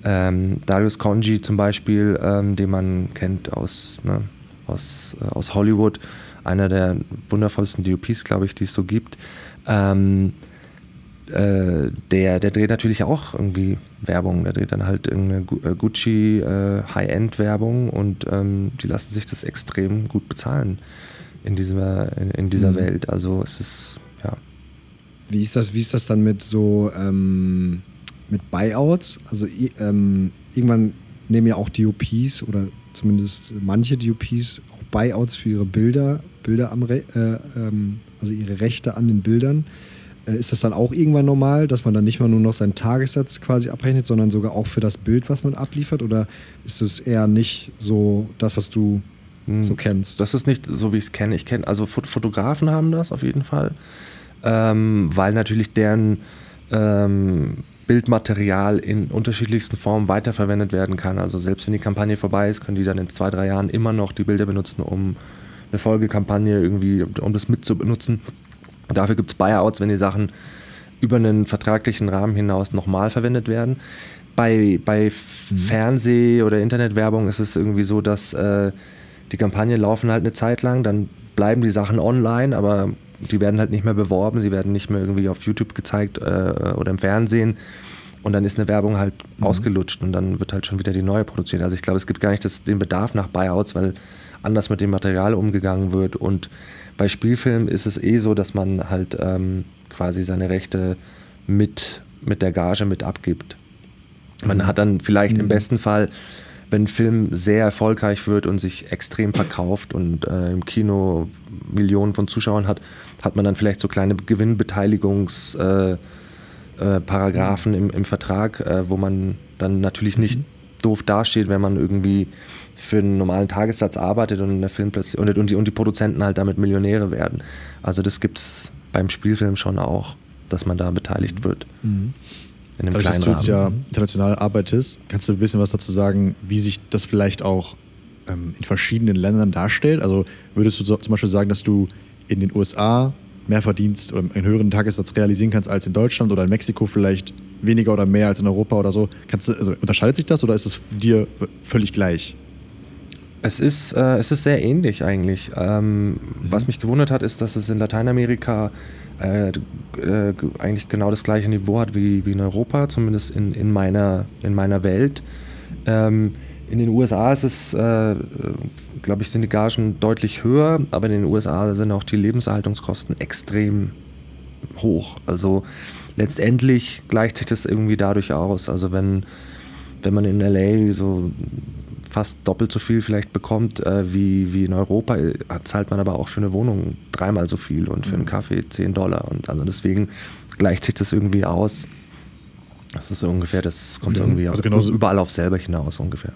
[SPEAKER 2] ähm, Darius Conji zum Beispiel, ähm, den man kennt aus, ne, aus, äh, aus Hollywood, einer der wundervollsten DOPs, glaube ich, die es so gibt. Ähm, äh, der, der dreht natürlich auch irgendwie Werbung. Der dreht dann halt irgendeine äh, Gucci äh, High-End-Werbung und ähm, die lassen sich das extrem gut bezahlen in dieser, in, in dieser mhm. Welt. Also es ist, ja.
[SPEAKER 1] Wie ist das, wie ist das dann mit so ähm, mit Buyouts? Also ähm, irgendwann nehmen ja auch DOPs oder zumindest manche DOPs auch Buyouts für ihre Bilder, Bilder am Re äh, ähm, also ihre Rechte an den Bildern. Äh, ist das dann auch irgendwann normal, dass man dann nicht mal nur noch seinen Tagessatz quasi abrechnet, sondern sogar auch für das Bild, was man abliefert? Oder ist es eher nicht so das, was du hm, so kennst?
[SPEAKER 2] Das ist nicht so, wie ich es kenne. Ich kenne, also Fotografen haben das auf jeden Fall, ähm, weil natürlich deren ähm, Bildmaterial in unterschiedlichsten Formen weiterverwendet werden kann. Also selbst wenn die Kampagne vorbei ist, können die dann in zwei, drei Jahren immer noch die Bilder benutzen, um eine Folgekampagne irgendwie, um das mitzubenutzen. Dafür gibt es Buyouts, wenn die Sachen über einen vertraglichen Rahmen hinaus nochmal verwendet werden. Bei, bei mhm. Fernseh- oder Internetwerbung ist es irgendwie so, dass äh, die Kampagnen laufen halt eine Zeit lang, dann bleiben die Sachen online, aber die werden halt nicht mehr beworben, sie werden nicht mehr irgendwie auf YouTube gezeigt äh, oder im Fernsehen. Und dann ist eine Werbung halt mhm. ausgelutscht und dann wird halt schon wieder die neue produziert. Also ich glaube, es gibt gar nicht das, den Bedarf nach Buyouts, weil anders mit dem Material umgegangen wird und bei Spielfilmen ist es eh so, dass man halt ähm, quasi seine Rechte mit, mit der Gage mit abgibt. Man hat dann vielleicht mhm. im besten Fall, wenn ein Film sehr erfolgreich wird und sich extrem verkauft und äh, im Kino Millionen von Zuschauern hat, hat man dann vielleicht so kleine Gewinnbeteiligungsparagraphen äh, äh, im, im Vertrag, äh, wo man dann natürlich nicht mhm. doof dasteht, wenn man irgendwie für einen normalen Tagessatz arbeitet und der Film plötzlich und, und, die, und die Produzenten halt damit Millionäre werden. Also das gibt es beim Spielfilm schon auch, dass man da beteiligt wird.
[SPEAKER 3] Mhm. In einem Dadurch, kleinen dass du jetzt ja international arbeitest, kannst du ein bisschen was dazu sagen, wie sich das vielleicht auch ähm, in verschiedenen Ländern darstellt? Also würdest du so, zum Beispiel sagen, dass du in den USA mehr verdienst oder einen höheren Tagessatz realisieren kannst als in Deutschland oder in Mexiko vielleicht weniger oder mehr als in Europa oder so? Kannst du, also unterscheidet sich das oder ist es dir völlig gleich?
[SPEAKER 2] Es ist, äh, es ist sehr ähnlich eigentlich. Ähm, mhm. Was mich gewundert hat, ist, dass es in Lateinamerika äh, äh, eigentlich genau das gleiche Niveau hat wie, wie in Europa, zumindest in, in, meiner, in meiner Welt. Ähm, in den USA ist es, äh, glaube ich, sind die Gagen deutlich höher, aber in den USA sind auch die Lebenserhaltungskosten extrem hoch. Also letztendlich gleicht sich das irgendwie dadurch aus. Also wenn, wenn man in LA so fast doppelt so viel vielleicht bekommt äh, wie, wie in Europa, äh, zahlt man aber auch für eine Wohnung dreimal so viel und für einen mhm. Kaffee 10 Dollar. Und also deswegen gleicht sich das irgendwie aus. Das ist so ungefähr, das kommt okay. irgendwie also genauso, überall auf selber hinaus ungefähr.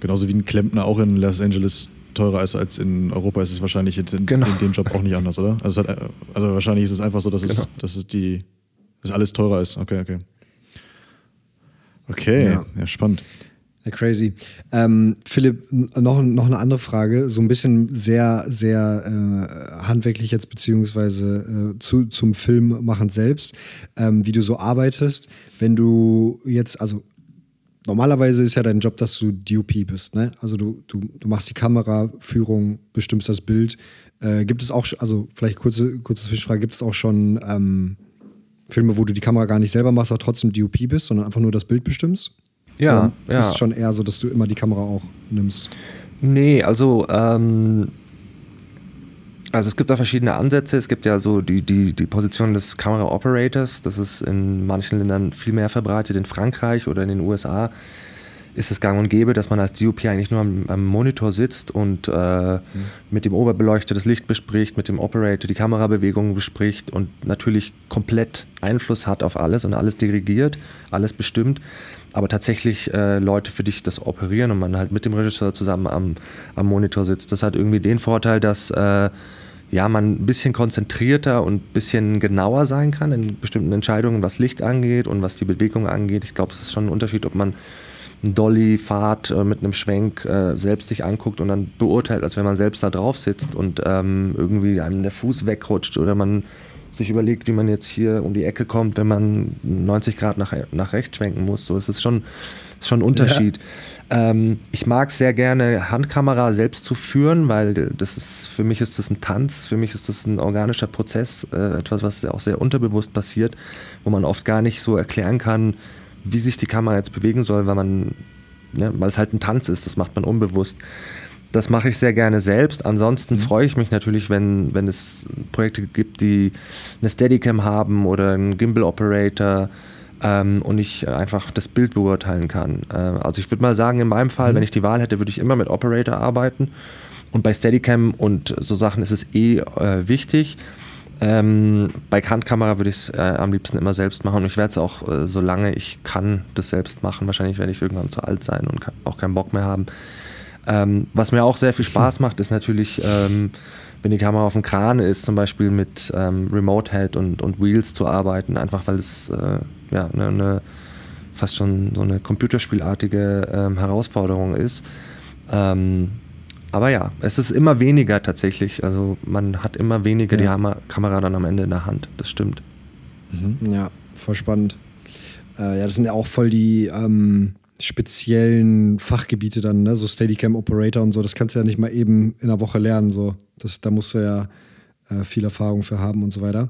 [SPEAKER 3] Genauso wie ein Klempner auch in Los Angeles teurer ist als in Europa, ist es wahrscheinlich jetzt in, genau. in dem Job auch nicht anders, oder? Also, hat, also wahrscheinlich ist es einfach so, dass, genau. es, dass es die, dass alles teurer ist. Okay, okay. Okay, ja, ja spannend.
[SPEAKER 1] Ja, crazy. Ähm, Philipp, noch, noch eine andere Frage, so ein bisschen sehr, sehr äh, handwerklich jetzt, beziehungsweise äh, zu, zum Film machen selbst, ähm, wie du so arbeitest. Wenn du jetzt, also normalerweise ist ja dein Job, dass du DOP bist, ne? Also du, du, du machst die Kameraführung, bestimmst das Bild. Äh, gibt es auch, also vielleicht kurze, kurze Zwischenfrage, gibt es auch schon ähm, Filme, wo du die Kamera gar nicht selber machst, aber trotzdem DOP bist, sondern einfach nur das Bild bestimmst?
[SPEAKER 2] Ja,
[SPEAKER 1] ja. Ist schon eher so, dass du immer die Kamera auch nimmst.
[SPEAKER 2] Nee, also ähm, also es gibt da verschiedene Ansätze. Es gibt ja so die, die, die Position des Kamera-Operators. Das ist in manchen Ländern viel mehr verbreitet. In Frankreich oder in den USA ist es gang und gäbe, dass man als DOP eigentlich nur am, am Monitor sitzt und äh, mhm. mit dem Oberbeleuchter das Licht bespricht, mit dem Operator die Kamerabewegungen bespricht und natürlich komplett Einfluss hat auf alles und alles dirigiert, alles bestimmt aber tatsächlich äh, Leute für dich das operieren und man halt mit dem Regisseur zusammen am, am Monitor sitzt. Das hat irgendwie den Vorteil, dass äh, ja, man ein bisschen konzentrierter und ein bisschen genauer sein kann in bestimmten Entscheidungen, was Licht angeht und was die Bewegung angeht. Ich glaube, es ist schon ein Unterschied, ob man einen Dolly-Fahrt äh, mit einem Schwenk äh, selbst sich anguckt und dann beurteilt, als wenn man selbst da drauf sitzt und ähm, irgendwie einem der Fuß wegrutscht oder man sich überlegt, wie man jetzt hier um die Ecke kommt, wenn man 90 Grad nach, nach rechts schwenken muss. So es ist schon, ist schon ein Unterschied. Ja. Ähm, ich mag sehr gerne Handkamera selbst zu führen, weil das ist, für mich ist das ein Tanz, für mich ist das ein organischer Prozess, äh, etwas, was auch sehr unterbewusst passiert, wo man oft gar nicht so erklären kann, wie sich die Kamera jetzt bewegen soll, weil man, ne, weil es halt ein Tanz ist, das macht man unbewusst. Das mache ich sehr gerne selbst. Ansonsten mhm. freue ich mich natürlich, wenn, wenn es Projekte gibt, die eine Steadicam haben oder einen Gimbal Operator ähm, und ich einfach das Bild beurteilen kann. Äh, also ich würde mal sagen, in meinem Fall, mhm. wenn ich die Wahl hätte, würde ich immer mit Operator arbeiten. Und bei Steadicam und so Sachen ist es eh äh, wichtig. Ähm, bei Handkamera würde ich es äh, am liebsten immer selbst machen und ich werde es auch, äh, solange ich kann, das selbst machen. Wahrscheinlich werde ich irgendwann zu alt sein und auch keinen Bock mehr haben. Ähm, was mir auch sehr viel Spaß macht, ist natürlich, ähm, wenn die Kamera auf dem Kran ist, zum Beispiel mit ähm, Remote Head und, und Wheels zu arbeiten, einfach weil es äh, ja, eine, eine, fast schon so eine computerspielartige ähm, Herausforderung ist. Ähm, aber ja, es ist immer weniger tatsächlich. Also man hat immer weniger ja. die Kamera dann am Ende in der Hand. Das stimmt.
[SPEAKER 1] Mhm. Ja, voll spannend. Äh, ja, das sind ja auch voll die ähm, speziellen Fachgebiete dann, ne? so Steadicam Operator und so. Das kannst du ja nicht mal eben in einer Woche lernen. So. Das, da musst du ja äh, viel Erfahrung für haben und so weiter.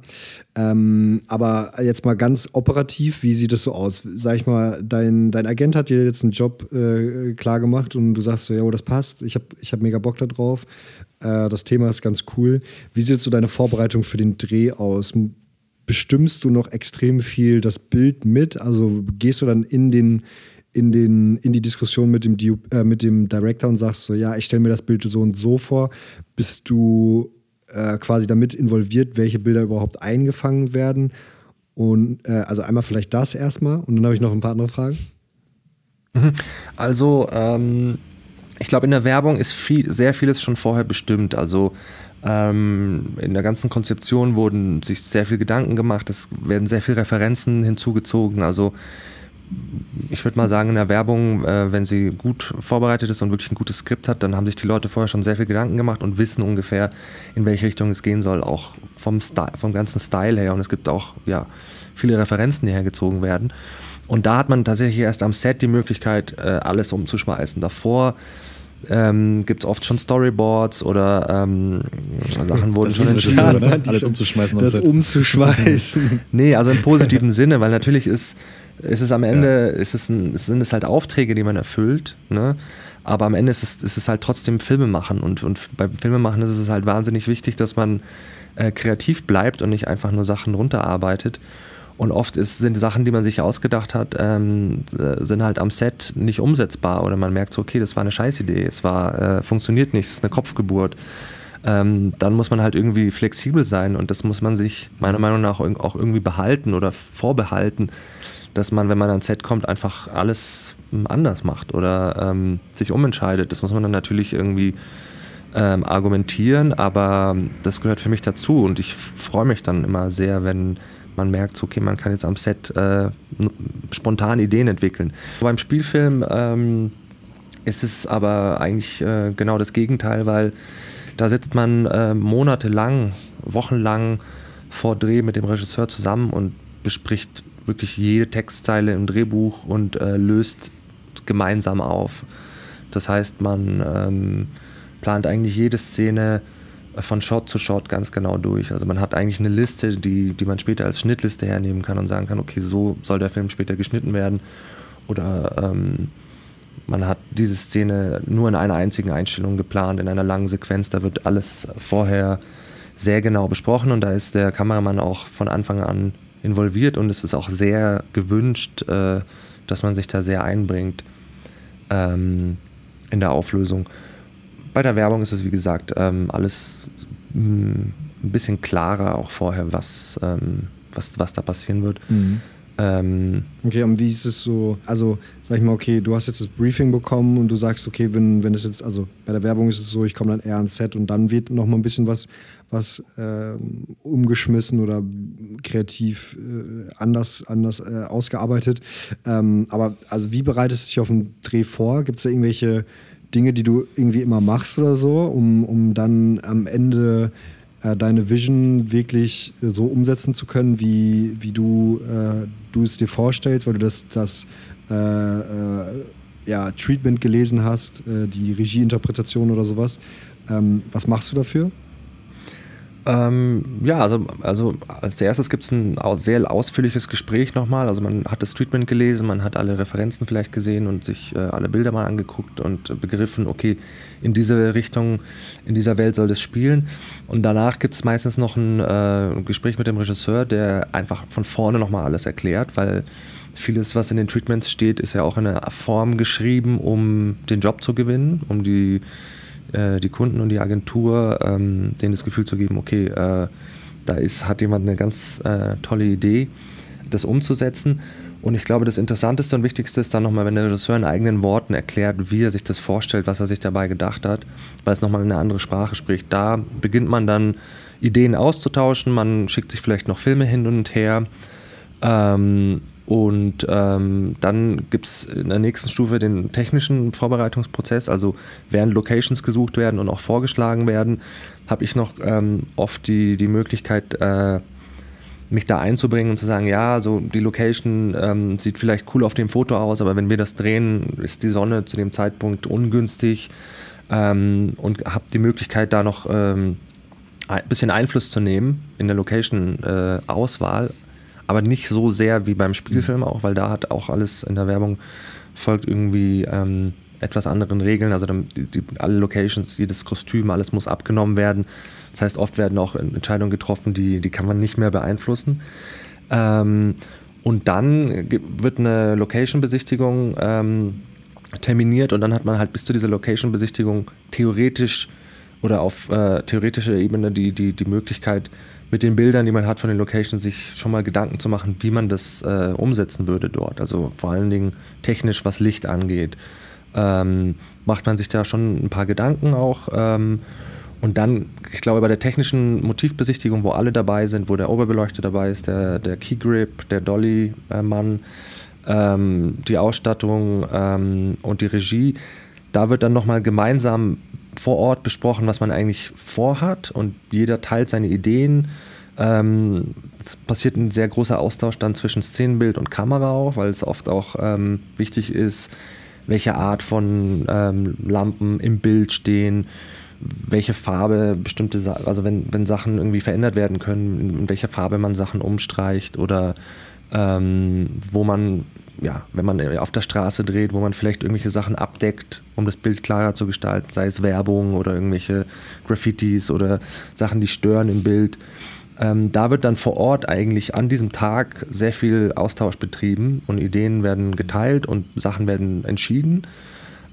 [SPEAKER 1] Ähm, aber jetzt mal ganz operativ, wie sieht es so aus? Sag ich mal, dein, dein Agent hat dir jetzt einen Job äh, klar gemacht und du sagst so, ja, das passt, ich habe ich hab mega Bock da drauf. Äh, das Thema ist ganz cool. Wie sieht so deine Vorbereitung für den Dreh aus? Bestimmst du noch extrem viel das Bild mit? Also gehst du dann in den in, den, in die Diskussion mit dem, äh, mit dem Director und sagst so, ja, ich stelle mir das Bild so und so vor, bist du äh, quasi damit involviert, welche Bilder überhaupt eingefangen werden. Und äh, also einmal vielleicht das erstmal und dann habe ich noch ein paar andere Fragen.
[SPEAKER 2] Mhm. Also, ähm, ich glaube, in der Werbung ist viel, sehr vieles schon vorher bestimmt. Also ähm, in der ganzen Konzeption wurden sich sehr viel Gedanken gemacht, es werden sehr viele Referenzen hinzugezogen. Also ich würde mal sagen, in der Werbung, äh, wenn sie gut vorbereitet ist und wirklich ein gutes Skript hat, dann haben sich die Leute vorher schon sehr viel Gedanken gemacht und wissen ungefähr, in welche Richtung es gehen soll, auch vom, Style, vom ganzen Style her. Und es gibt auch ja, viele Referenzen, die hergezogen werden. Und da hat man tatsächlich erst am Set die Möglichkeit, äh, alles umzuschmeißen. Davor ähm, gibt es oft schon Storyboards oder ähm, Sachen wurden schon entschieden. Ja,
[SPEAKER 1] alles umzuschmeißen. Das umzuschmeißen.
[SPEAKER 2] nee, also im positiven Sinne, weil natürlich ist ist es am Ende, ja. ist es ein, sind es halt Aufträge, die man erfüllt, ne? aber am Ende ist es, ist es halt trotzdem Filme machen und, und beim Filmemachen ist es halt wahnsinnig wichtig, dass man äh, kreativ bleibt und nicht einfach nur Sachen runterarbeitet. Und oft ist, sind Sachen, die man sich ausgedacht hat, ähm, sind halt am Set nicht umsetzbar oder man merkt so, okay, das war eine Scheißidee, es war, äh, funktioniert nicht, es ist eine Kopfgeburt. Ähm, dann muss man halt irgendwie flexibel sein und das muss man sich meiner Meinung nach auch irgendwie behalten oder vorbehalten dass man, wenn man ans Set kommt, einfach alles anders macht oder ähm, sich umentscheidet. Das muss man dann natürlich irgendwie ähm, argumentieren, aber das gehört für mich dazu und ich freue mich dann immer sehr, wenn man merkt, okay, man kann jetzt am Set äh, spontan Ideen entwickeln. Beim Spielfilm ähm, ist es aber eigentlich äh, genau das Gegenteil, weil da sitzt man äh, monatelang, wochenlang vor Dreh mit dem Regisseur zusammen und bespricht wirklich jede Textzeile im Drehbuch und äh, löst gemeinsam auf. Das heißt, man ähm, plant eigentlich jede Szene von Shot zu Shot ganz genau durch. Also man hat eigentlich eine Liste, die, die man später als Schnittliste hernehmen kann und sagen kann, okay, so soll der Film später geschnitten werden. Oder ähm, man hat diese Szene nur in einer einzigen Einstellung geplant, in einer langen Sequenz. Da wird alles vorher sehr genau besprochen und da ist der Kameramann auch von Anfang an involviert und es ist auch sehr gewünscht, äh, dass man sich da sehr einbringt ähm, in der Auflösung. Bei der Werbung ist es, wie gesagt, ähm, alles mm, ein bisschen klarer auch vorher, was, ähm, was, was da passieren wird. Mhm.
[SPEAKER 1] Ähm, okay, und wie ist es so? Also, sag ich mal, okay, du hast jetzt das Briefing bekommen und du sagst, okay, wenn, wenn es jetzt, also bei der Werbung ist es so, ich komme dann eher ans Set und dann wird noch mal ein bisschen was, was äh, umgeschmissen oder kreativ äh, anders, anders äh, ausgearbeitet. Ähm, aber also, wie bereitest du dich auf den Dreh vor? Gibt es da irgendwelche Dinge, die du irgendwie immer machst oder so, um, um dann am Ende äh, deine Vision wirklich so umsetzen zu können, wie, wie du, äh, du es dir vorstellst, weil du das, das äh, äh, ja, Treatment gelesen hast, die Regieinterpretation oder sowas. Ähm, was machst du dafür?
[SPEAKER 2] Ähm, ja, also, also als erstes gibt es ein sehr ausführliches Gespräch nochmal. Also man hat das Treatment gelesen, man hat alle Referenzen vielleicht gesehen und sich äh, alle Bilder mal angeguckt und begriffen, okay, in diese Richtung, in dieser Welt soll das spielen. Und danach gibt es meistens noch ein äh, Gespräch mit dem Regisseur, der einfach von vorne nochmal alles erklärt, weil vieles, was in den Treatments steht, ist ja auch in einer Form geschrieben, um den Job zu gewinnen, um die äh, die Kunden und die Agentur, ähm, denen das Gefühl zu geben, okay, äh, da ist, hat jemand eine ganz äh, tolle Idee, das umzusetzen. Und ich glaube, das Interessanteste und Wichtigste ist dann nochmal, wenn der Regisseur in eigenen Worten erklärt, wie er sich das vorstellt, was er sich dabei gedacht hat, weil es nochmal eine andere Sprache spricht. Da beginnt man dann Ideen auszutauschen, man schickt sich vielleicht noch Filme hin und her. Ähm, und ähm, dann gibt es in der nächsten Stufe den technischen Vorbereitungsprozess. Also während Locations gesucht werden und auch vorgeschlagen werden, habe ich noch ähm, oft die, die Möglichkeit, äh, mich da einzubringen und zu sagen, ja, also die Location ähm, sieht vielleicht cool auf dem Foto aus, aber wenn wir das drehen, ist die Sonne zu dem Zeitpunkt ungünstig ähm, und habe die Möglichkeit, da noch ähm, ein bisschen Einfluss zu nehmen in der Location-Auswahl. Äh, aber nicht so sehr wie beim Spielfilm auch, weil da hat auch alles in der Werbung folgt irgendwie ähm, etwas anderen Regeln. Also die, die, alle Locations, jedes Kostüm, alles muss abgenommen werden. Das heißt, oft werden auch Entscheidungen getroffen, die, die kann man nicht mehr beeinflussen. Ähm, und dann wird eine Location-Besichtigung ähm, terminiert und dann hat man halt bis zu dieser Location-Besichtigung theoretisch oder auf äh, theoretischer Ebene die, die, die Möglichkeit, mit den Bildern, die man hat von den Locations, sich schon mal Gedanken zu machen, wie man das äh, umsetzen würde dort. Also vor allen Dingen technisch, was Licht angeht. Ähm, macht man sich da schon ein paar Gedanken auch. Ähm, und dann, ich glaube, bei der technischen Motivbesichtigung, wo alle dabei sind, wo der Oberbeleuchter dabei ist, der, der Key Grip, der Dolly-Mann, ähm, die Ausstattung ähm, und die Regie, da wird dann nochmal gemeinsam vor Ort besprochen, was man eigentlich vorhat und jeder teilt seine Ideen. Ähm, es passiert ein sehr großer Austausch dann zwischen Szenenbild und Kamera auch, weil es oft auch ähm, wichtig ist, welche Art von ähm, Lampen im Bild stehen, welche Farbe bestimmte, Sa also wenn, wenn Sachen irgendwie verändert werden können, in welcher Farbe man Sachen umstreicht oder ähm, wo man ja, wenn man auf der Straße dreht, wo man vielleicht irgendwelche Sachen abdeckt, um das Bild klarer zu gestalten, sei es Werbung oder irgendwelche Graffitis oder Sachen, die stören im Bild. Ähm, da wird dann vor Ort eigentlich an diesem Tag sehr viel Austausch betrieben und Ideen werden geteilt und Sachen werden entschieden.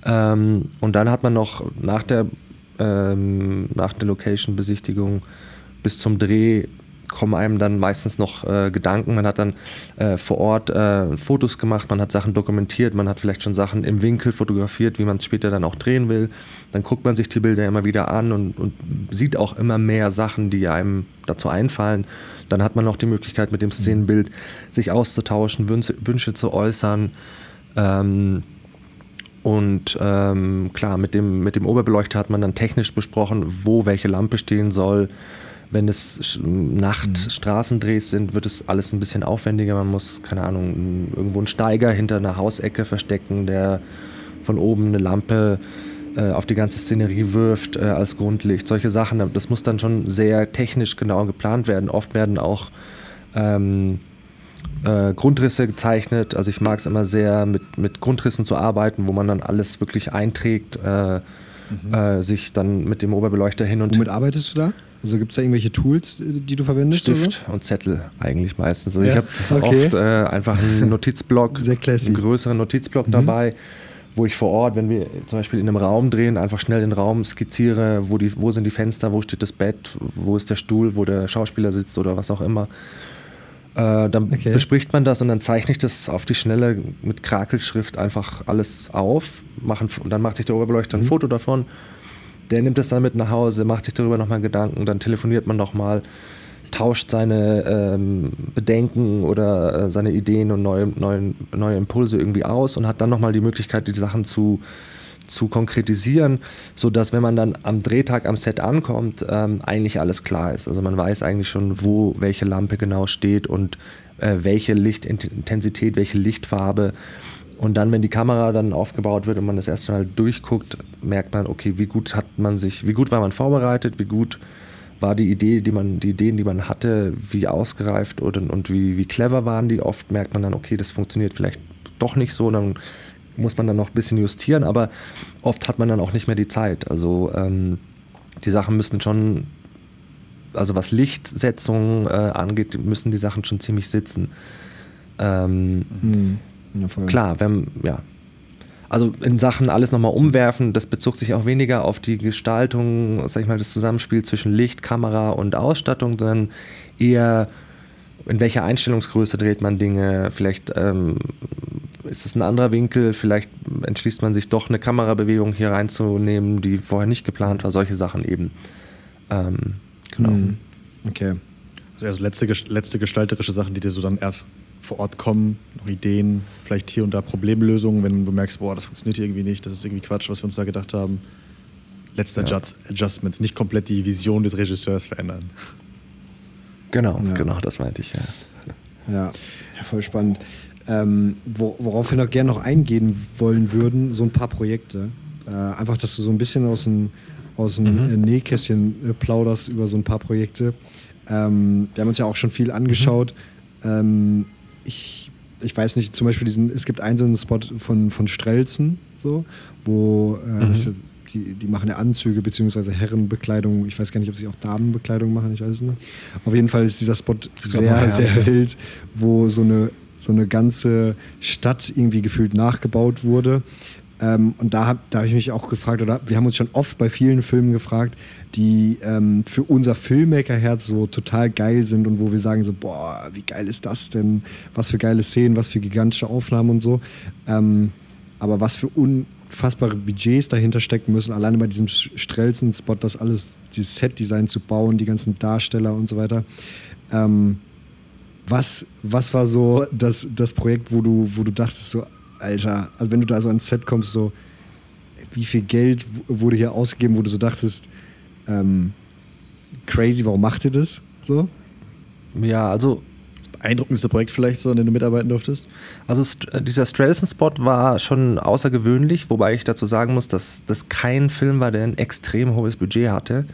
[SPEAKER 2] Ähm, und dann hat man noch nach der, ähm, nach der Location-Besichtigung bis zum Dreh kommen einem dann meistens noch äh, Gedanken. Man hat dann äh, vor Ort äh, Fotos gemacht, man hat Sachen dokumentiert, man hat vielleicht schon Sachen im Winkel fotografiert, wie man es später dann auch drehen will. Dann guckt man sich die Bilder immer wieder an und, und sieht auch immer mehr Sachen, die einem dazu einfallen. Dann hat man noch die Möglichkeit, mit dem Szenenbild sich auszutauschen, Wünsche, Wünsche zu äußern. Ähm, und ähm, klar, mit dem, mit dem Oberbeleuchter hat man dann technisch besprochen, wo welche Lampe stehen soll. Wenn es Nachtstraßendrehs sind, wird es alles ein bisschen aufwendiger. Man muss, keine Ahnung, irgendwo einen Steiger hinter einer Hausecke verstecken, der von oben eine Lampe äh, auf die ganze Szenerie wirft äh, als Grundlicht. Solche Sachen, das muss dann schon sehr technisch genau geplant werden. Oft werden auch ähm, äh, Grundrisse gezeichnet. Also ich mag es immer sehr, mit, mit Grundrissen zu arbeiten, wo man dann alles wirklich einträgt, äh, mhm. Äh, sich dann mit dem Oberbeleuchter hin und
[SPEAKER 1] Womit arbeitest du da? Also gibt es da irgendwelche Tools, die du verwendest?
[SPEAKER 2] Stift und Zettel eigentlich meistens. Also ja? ich habe okay. oft äh, einfach einen Notizblock, einen größeren Notizblock mhm. dabei, wo ich vor Ort, wenn wir zum Beispiel in einem Raum drehen, einfach schnell den Raum skizziere, wo, die, wo sind die Fenster, wo steht das Bett, wo ist der Stuhl, wo der Schauspieler sitzt oder was auch immer. Äh, dann okay. bespricht man das und dann zeichne ich das auf die Schnelle mit Krakelschrift einfach alles auf. Machen, und dann macht sich der Oberbeleuchter ein mhm. Foto davon der nimmt es dann mit nach Hause, macht sich darüber nochmal Gedanken, dann telefoniert man nochmal, tauscht seine ähm, Bedenken oder äh, seine Ideen und neue, neue, neue Impulse irgendwie aus und hat dann nochmal die Möglichkeit, die Sachen zu, zu konkretisieren, sodass, wenn man dann am Drehtag am Set ankommt, ähm, eigentlich alles klar ist. Also man weiß eigentlich schon, wo welche Lampe genau steht und äh, welche Lichtintensität, welche Lichtfarbe. Und dann, wenn die Kamera dann aufgebaut wird und man das erste Mal durchguckt, merkt man, okay, wie gut hat man sich, wie gut war man vorbereitet, wie gut war die Idee, die man, die Ideen, die man hatte, wie ausgereift oder, und wie, wie clever waren die. Oft merkt man dann, okay, das funktioniert vielleicht doch nicht so, dann muss man dann noch ein bisschen justieren, aber oft hat man dann auch nicht mehr die Zeit. Also ähm, die Sachen müssen schon, also was Lichtsetzung äh, angeht, müssen die Sachen schon ziemlich sitzen. Ähm, mhm. Ja, klar, wenn, ja. Also in Sachen alles nochmal umwerfen, das bezog sich auch weniger auf die Gestaltung, sag ich mal, das Zusammenspiel zwischen Licht, Kamera und Ausstattung, sondern eher in welcher Einstellungsgröße dreht man Dinge, vielleicht ähm, ist es ein anderer Winkel, vielleicht entschließt man sich doch eine Kamerabewegung hier reinzunehmen, die vorher nicht geplant war, solche Sachen eben. Ähm,
[SPEAKER 3] genau. Mhm. Okay. Also letzte, letzte gestalterische Sachen, die dir so dann erst vor Ort kommen, noch Ideen, vielleicht hier und da Problemlösungen, wenn du merkst, boah, das funktioniert irgendwie nicht, das ist irgendwie Quatsch, was wir uns da gedacht haben. Letzte ja. Adjustments, nicht komplett die Vision des Regisseurs verändern.
[SPEAKER 2] Genau, ja. genau, das meinte ich, ja.
[SPEAKER 1] Ja, ja voll spannend. Ähm, worauf wir noch gerne noch eingehen wollen würden, so ein paar Projekte. Äh, einfach, dass du so ein bisschen aus dem, aus dem mhm. Nähkästchen äh, plauderst über so ein paar Projekte. Ähm, wir haben uns ja auch schon viel angeschaut. Mhm. Ähm, ich, ich weiß nicht, zum Beispiel diesen, es gibt einen so einen Spot von, von Strelzen, so, wo äh, mhm. die, die machen ja Anzüge bzw. Herrenbekleidung. Ich weiß gar nicht, ob sie auch Damenbekleidung machen, ich weiß es nicht. Auf jeden Fall ist dieser Spot sehr, ja, sehr ja. wild, wo so eine so eine ganze Stadt irgendwie gefühlt nachgebaut wurde. Ähm, und da habe da hab ich mich auch gefragt, oder wir haben uns schon oft bei vielen Filmen gefragt, die ähm, für unser Filmmaker-Herz so total geil sind und wo wir sagen so, boah, wie geil ist das denn? Was für geile Szenen, was für gigantische Aufnahmen und so. Ähm, aber was für unfassbare Budgets dahinter stecken müssen, alleine bei diesem Strelzen-Spot, das alles, dieses Set-Design zu bauen, die ganzen Darsteller und so weiter. Ähm, was, was war so das, das Projekt, wo du, wo du dachtest, so, Alter, also wenn du da so ans Set kommst, so, wie viel Geld wurde hier ausgegeben, wo du so dachtest, ähm, crazy, warum macht ihr das? So?
[SPEAKER 2] Ja, also.
[SPEAKER 3] Das beeindruckendste Projekt vielleicht so, an dem du mitarbeiten durftest?
[SPEAKER 2] Also äh, dieser Strelson-Spot war schon außergewöhnlich, wobei ich dazu sagen muss, dass das kein Film war, der ein extrem hohes Budget hatte.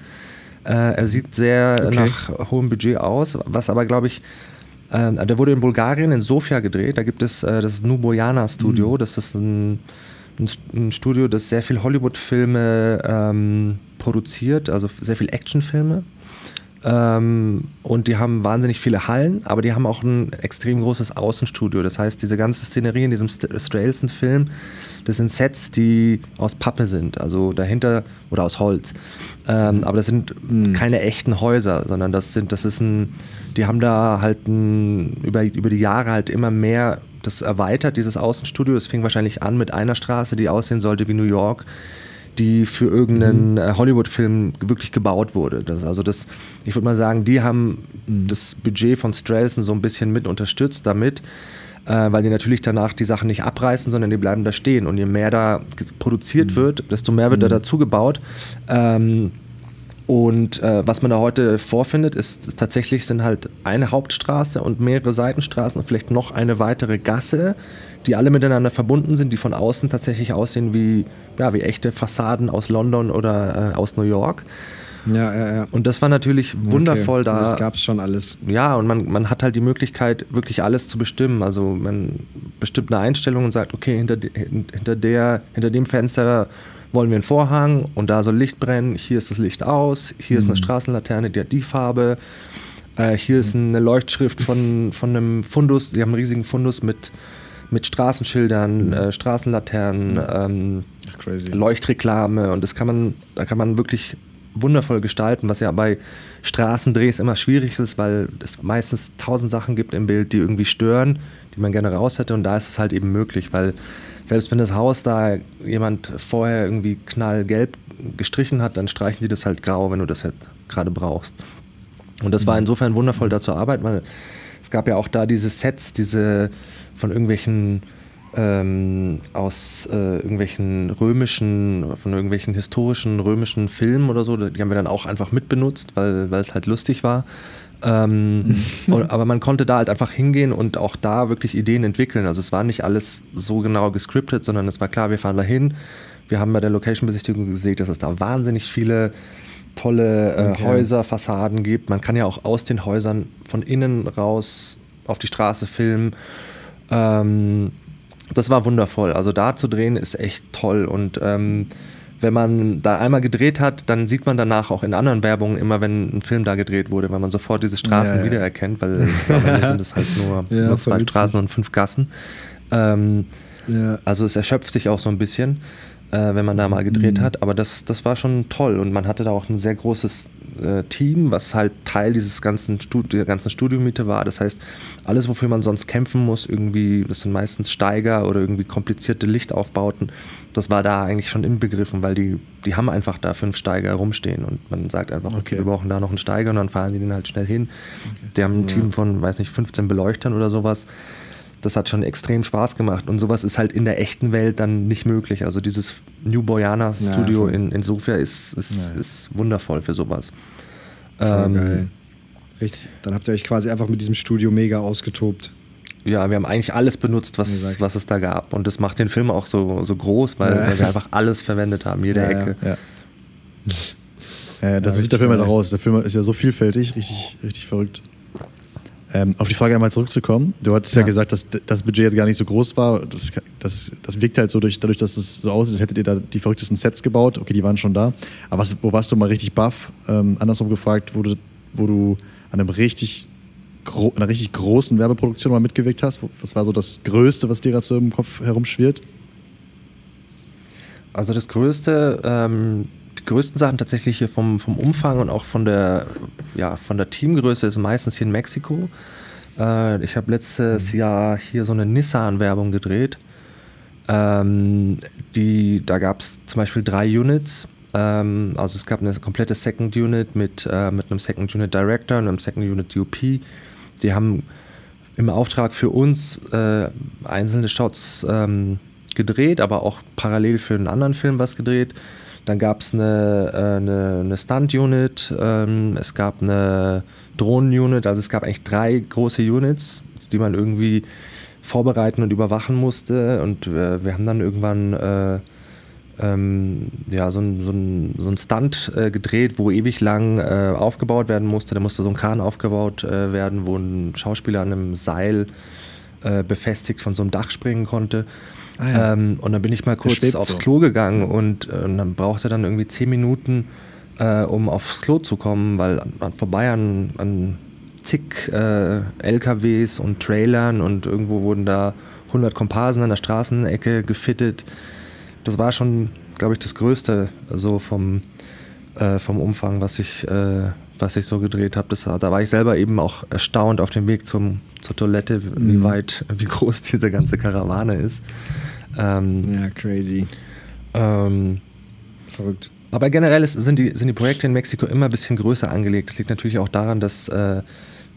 [SPEAKER 2] Äh, er sieht sehr okay. nach hohem Budget aus, was aber, glaube ich, ähm, der wurde in Bulgarien, in Sofia gedreht. Da gibt es äh, das Nubojana Studio. Mhm. Das ist ein, ein, ein, Studio, das sehr viel Hollywood-Filme ähm, produziert, also sehr viel Actionfilme. Ähm, und die haben wahnsinnig viele Hallen, aber die haben auch ein extrem großes Außenstudio. Das heißt, diese ganze Szenerie in diesem Strelson-Film, das sind Sets, die aus Pappe sind, also dahinter oder aus Holz. Ähm, mhm. aber das sind mhm. keine echten Häuser, sondern das sind, das ist ein, die haben da halt ein, über, über die Jahre halt immer mehr das erweitert, dieses Außenstudio. Es fing wahrscheinlich an mit einer Straße, die aussehen sollte wie New York die für irgendeinen mhm. Äh, Hollywood-Film wirklich gebaut wurde. Das, also das, ich würde mal sagen, die haben mhm. das Budget von Strelson so ein bisschen mit unterstützt damit, äh, weil die natürlich danach die Sachen nicht abreißen, sondern die bleiben da stehen. Und je mehr da produziert mhm. wird, desto mehr wird da mhm. dazu gebaut. Ähm, und äh, was man da heute vorfindet, ist tatsächlich sind halt eine Hauptstraße und mehrere Seitenstraßen und vielleicht noch eine weitere Gasse, die alle miteinander verbunden sind, die von außen tatsächlich aussehen wie, ja, wie echte Fassaden aus London oder äh, aus New York.
[SPEAKER 1] Ja, ja, ja.
[SPEAKER 2] Und das war natürlich wundervoll okay. da.
[SPEAKER 1] Das gab es schon alles.
[SPEAKER 2] Ja, und man, man hat halt die Möglichkeit, wirklich alles zu bestimmen. Also man bestimmt eine Einstellung und sagt, okay, hinter, hinter, der, hinter dem Fenster wollen wir einen Vorhang und da soll Licht brennen, hier ist das Licht aus, hier mhm. ist eine mhm. Straßenlaterne, die hat die Farbe, äh, hier mhm. ist eine Leuchtschrift von, von einem Fundus, die haben einen riesigen Fundus mit, mit Straßenschildern, mhm. äh, Straßenlaternen, ähm, Leuchtreklame und das kann man, da kann man wirklich wundervoll gestalten, was ja bei Straßendrehs immer schwierig ist, weil es meistens tausend Sachen gibt im Bild, die irgendwie stören, die man gerne raus hätte und da ist es halt eben möglich, weil selbst wenn das Haus da jemand vorher irgendwie knallgelb gestrichen hat, dann streichen die das halt grau, wenn du das halt gerade brauchst. Und das war mhm. insofern wundervoll da zu arbeiten, weil es gab ja auch da diese Sets, diese von irgendwelchen ähm, aus äh, irgendwelchen römischen, von irgendwelchen historischen römischen Filmen oder so. Die haben wir dann auch einfach mitbenutzt, weil, es halt lustig war. Ähm, aber man konnte da halt einfach hingehen und auch da wirklich Ideen entwickeln. Also es war nicht alles so genau gescriptet, sondern es war klar, wir fahren da hin. Wir haben bei der Location-Besichtigung gesehen, dass es da wahnsinnig viele tolle äh, okay. Häuser, Fassaden gibt. Man kann ja auch aus den Häusern von innen raus auf die Straße filmen. Ähm, das war wundervoll. Also da zu drehen ist echt toll und ähm, wenn man da einmal gedreht hat, dann sieht man danach auch in anderen Werbungen immer, wenn ein Film da gedreht wurde, weil man sofort diese Straßen ja, ja. wiedererkennt, weil am Ende sind es halt nur, ja, nur zwei Straßen und fünf Gassen. Ähm, also es erschöpft sich auch so ein bisschen äh, wenn man da mal gedreht mhm. hat. Aber das, das war schon toll und man hatte da auch ein sehr großes äh, Team, was halt Teil dieses ganzen Studi der ganzen Studiomiete war. Das heißt, alles, wofür man sonst kämpfen muss, irgendwie, das sind meistens Steiger oder irgendwie komplizierte Lichtaufbauten, das war da eigentlich schon inbegriffen, weil die, die haben einfach da fünf Steiger rumstehen und man sagt einfach, okay, wir brauchen da noch einen Steiger und dann fahren die den halt schnell hin. Okay. Die haben ein ja. Team von, weiß nicht, 15 Beleuchtern oder sowas das hat schon extrem Spaß gemacht. Und sowas ist halt in der echten Welt dann nicht möglich. Also dieses New Boyana Studio ja, in, in Sofia ist, ist, ja. ist wundervoll für sowas.
[SPEAKER 1] Ähm, geil. Richtig. Dann habt ihr euch quasi einfach mit diesem Studio mega ausgetobt.
[SPEAKER 2] Ja, wir haben eigentlich alles benutzt, was, was es da gab. Und das macht den Film auch so, so groß, weil, ja. weil wir einfach alles verwendet haben, jede Ecke.
[SPEAKER 3] Ja, ja. das sieht der Film halt raus. Der Film ist ja so vielfältig, richtig, richtig verrückt. Ähm, auf die Frage einmal zurückzukommen. Du hattest ja, ja gesagt, dass das Budget jetzt gar nicht so groß war. Das, das, das wirkt halt so durch, dadurch, dass es so aussieht, als hättet ihr da die verrücktesten Sets gebaut. Okay, die waren schon da. Aber was, wo warst du mal richtig baff? Ähm, andersrum gefragt, wo du, wo du an einem richtig einer richtig großen Werbeproduktion mal mitgewirkt hast? Was war so das Größte, was dir gerade so im Kopf herumschwirrt?
[SPEAKER 2] Also das Größte, ähm, die größten Sachen tatsächlich hier vom, vom Umfang und auch von der, ja, von der Teamgröße ist meistens hier in Mexiko. Äh, ich habe letztes mhm. Jahr hier so eine Nissan-Werbung gedreht. Ähm, die, da gab es zum Beispiel drei Units. Ähm, also es gab eine komplette Second Unit mit, äh, mit einem Second Unit Director und einem Second Unit UP. Die haben im Auftrag für uns äh, einzelne Shots ähm, gedreht, aber auch parallel für einen anderen Film was gedreht. Dann gab es eine, äh, eine, eine Stunt-Unit, ähm, es gab eine Drohnen-Unit, also es gab eigentlich drei große Units, die man irgendwie vorbereiten und überwachen musste. Und äh, wir haben dann irgendwann äh, ähm, ja, so ein, so ein, so ein Stunt äh, gedreht, wo ewig lang äh, aufgebaut werden musste. Da musste so ein Kran aufgebaut werden, wo ein Schauspieler an einem Seil befestigt von so einem Dach springen konnte. Ah, ja. ähm, und dann bin ich mal kurz aufs so. Klo gegangen und, äh, und dann brauchte dann irgendwie zehn Minuten, äh, um aufs Klo zu kommen, weil an, vorbei an, an zig äh, LKWs und Trailern und irgendwo wurden da 100 Komparsen an der Straßenecke gefittet. Das war schon, glaube ich, das Größte so vom, äh, vom Umfang, was ich, äh, was ich so gedreht habe. Da war ich selber eben auch erstaunt auf dem Weg zum, zur Toilette, wie mhm. weit, wie groß diese ganze Karawane ist.
[SPEAKER 1] Ähm, ja, crazy.
[SPEAKER 2] Ähm, Verrückt. Aber generell ist, sind, die, sind die Projekte in Mexiko immer ein bisschen größer angelegt. Das liegt natürlich auch daran, dass äh,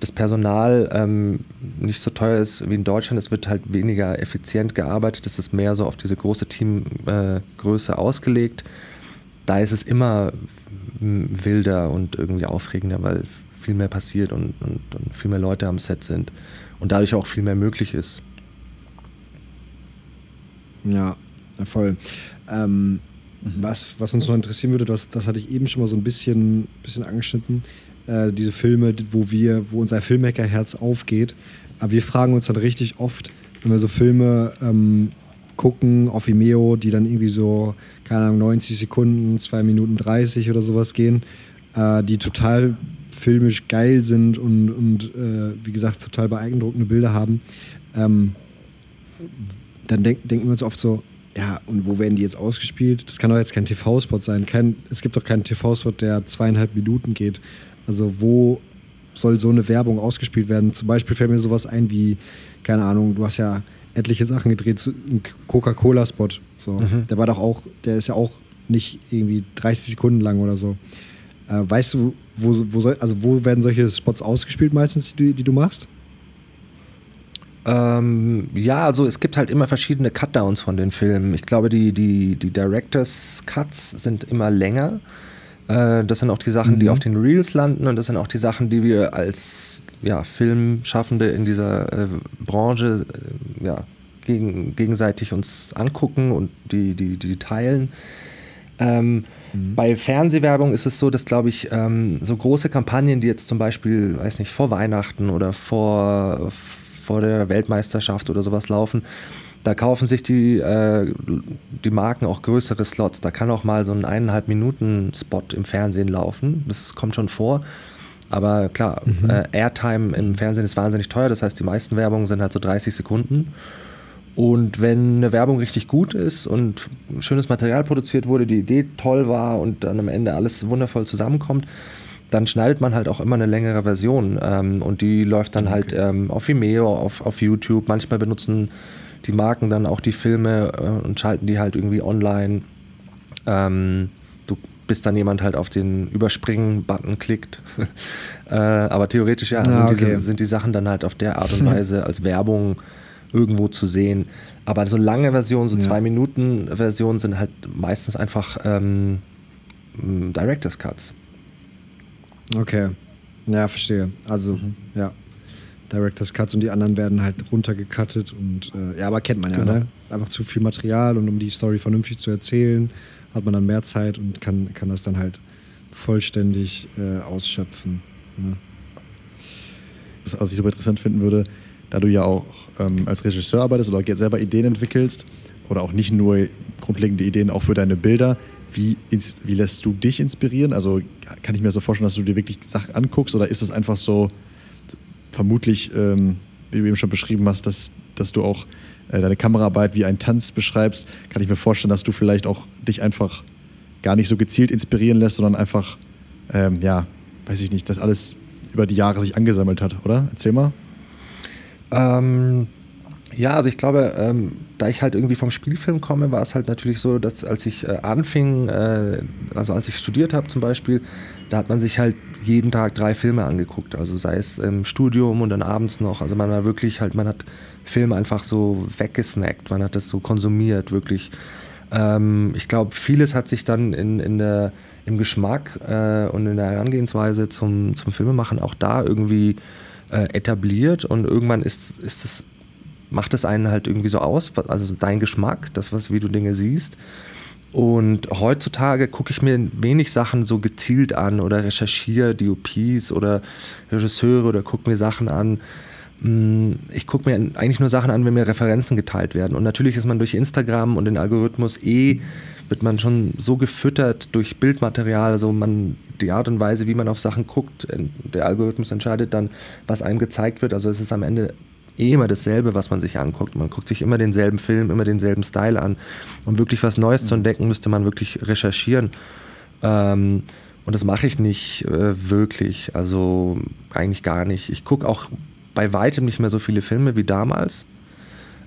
[SPEAKER 2] das Personal ähm, nicht so teuer ist wie in Deutschland. Es wird halt weniger effizient gearbeitet. Es ist mehr so auf diese große Teamgröße äh, ausgelegt. Da ist es immer wilder und irgendwie aufregender, weil viel mehr passiert und, und, und viel mehr Leute am Set sind und dadurch auch viel mehr möglich ist.
[SPEAKER 1] Ja, voll. Ähm, was, was uns noch interessieren würde, das, das hatte ich eben schon mal so ein bisschen, bisschen angeschnitten, äh, diese Filme, wo wir, wo unser Filmmaker-Herz aufgeht. Aber wir fragen uns dann richtig oft, wenn wir so Filme ähm, gucken auf Vimeo, die dann irgendwie so, keine Ahnung, 90 Sekunden, 2 Minuten 30 oder sowas gehen, äh, die total filmisch geil sind und, und äh, wie gesagt, total beeindruckende Bilder haben. Ähm, dann denk, denken wir uns oft so, ja, und wo werden die jetzt ausgespielt? Das kann doch jetzt kein TV-Spot sein. Kein, es gibt doch keinen TV-Spot, der zweieinhalb Minuten geht. Also wo soll so eine Werbung ausgespielt werden? Zum Beispiel fällt mir sowas ein wie, keine Ahnung, du hast ja etliche Sachen gedreht, ein Coca-Cola-Spot. So. Mhm. Der war doch auch, der ist ja auch nicht irgendwie 30 Sekunden lang oder so. Äh, weißt du, wo, wo, soll, also wo werden solche Spots ausgespielt meistens, die, die du machst?
[SPEAKER 2] Ähm, ja, also es gibt halt immer verschiedene Cutdowns von den Filmen. Ich glaube, die, die, die Directors Cuts sind immer länger. Äh, das sind auch die Sachen, mhm. die auf den Reels landen und das sind auch die Sachen, die wir als ja, Filmschaffende in dieser äh, Branche äh, ja, gegen, gegenseitig uns angucken und die, die, die teilen. Ähm, mhm. Bei Fernsehwerbung ist es so, dass, glaube ich, ähm, so große Kampagnen, die jetzt zum Beispiel, weiß nicht, vor Weihnachten oder vor, vor der Weltmeisterschaft oder sowas laufen, da kaufen sich die, äh, die Marken auch größere Slots. Da kann auch mal so ein eineinhalb Minuten Spot im Fernsehen laufen. Das kommt schon vor. Aber klar, mhm. äh, Airtime im Fernsehen ist wahnsinnig teuer. Das heißt, die meisten Werbungen sind halt so 30 Sekunden. Und wenn eine Werbung richtig gut ist und schönes Material produziert wurde, die Idee toll war und dann am Ende alles wundervoll zusammenkommt, dann schneidet man halt auch immer eine längere Version. Ähm, und die läuft dann halt, okay. halt ähm, auf Vimeo, auf, auf YouTube. Manchmal benutzen die Marken dann auch die Filme äh, und schalten die halt irgendwie online. Ähm, du, bis dann jemand halt auf den Überspringen-Button klickt. äh, aber theoretisch ja, ah, sind, okay. diese, sind die Sachen dann halt auf der Art und Weise als Werbung irgendwo zu sehen. Aber so lange Versionen, so ja. zwei Minuten Versionen sind halt meistens einfach ähm, Director's Cuts.
[SPEAKER 1] Okay. Ja, verstehe. Also, mhm. ja. Director's Cuts und die anderen werden halt runtergecuttet und äh, ja, aber kennt man ja, genau. ne? Einfach zu viel Material und um die Story vernünftig zu erzählen, hat man dann mehr Zeit und kann, kann das dann halt vollständig äh, ausschöpfen. Ne?
[SPEAKER 3] Was ich super interessant finden würde, da du ja auch ähm, als Regisseur arbeitest oder selber Ideen entwickelst oder auch nicht nur grundlegende Ideen, auch für deine Bilder, wie, wie lässt du dich inspirieren? Also kann ich mir so vorstellen, dass du dir wirklich Sachen anguckst oder ist es einfach so, vermutlich, ähm, wie du eben schon beschrieben hast, dass, dass du auch äh, deine Kameraarbeit wie einen Tanz beschreibst, kann ich mir vorstellen, dass du vielleicht auch dich einfach gar nicht so gezielt inspirieren lässt, sondern einfach, ähm, ja, weiß ich nicht, dass alles über die Jahre sich angesammelt hat, oder? Erzähl mal.
[SPEAKER 2] Ähm, ja, also ich glaube, ähm, da ich halt irgendwie vom Spielfilm komme, war es halt natürlich so, dass als ich äh, anfing, äh, also als ich studiert habe zum Beispiel, da hat man sich halt jeden Tag drei Filme angeguckt. Also sei es im Studium und dann abends noch. Also man war wirklich halt, man hat Filme einfach so weggesnackt, man hat das so konsumiert, wirklich. Ähm, ich glaube, vieles hat sich dann in, in der, im Geschmack äh, und in der Herangehensweise zum, zum Filmemachen auch da irgendwie äh, etabliert und irgendwann ist, ist es macht es einen halt irgendwie so aus, also dein Geschmack, das, was, wie du Dinge siehst. Und heutzutage gucke ich mir wenig Sachen so gezielt an oder recherchiere DOPs oder Regisseure oder gucke mir Sachen an. Hm, ich gucke mir eigentlich nur Sachen an, wenn mir Referenzen geteilt werden. Und natürlich ist man durch Instagram und den Algorithmus eh, wird man schon so gefüttert durch Bildmaterial, also man, die Art und Weise, wie man auf Sachen guckt, der Algorithmus entscheidet dann, was einem gezeigt wird. Also es ist am Ende eh immer dasselbe, was man sich anguckt. Man guckt sich immer denselben Film, immer denselben Style an. Um wirklich was Neues mhm. zu entdecken, müsste man wirklich recherchieren. Ähm, und das mache ich nicht äh, wirklich, also eigentlich gar nicht. Ich gucke auch bei weitem nicht mehr so viele Filme wie damals.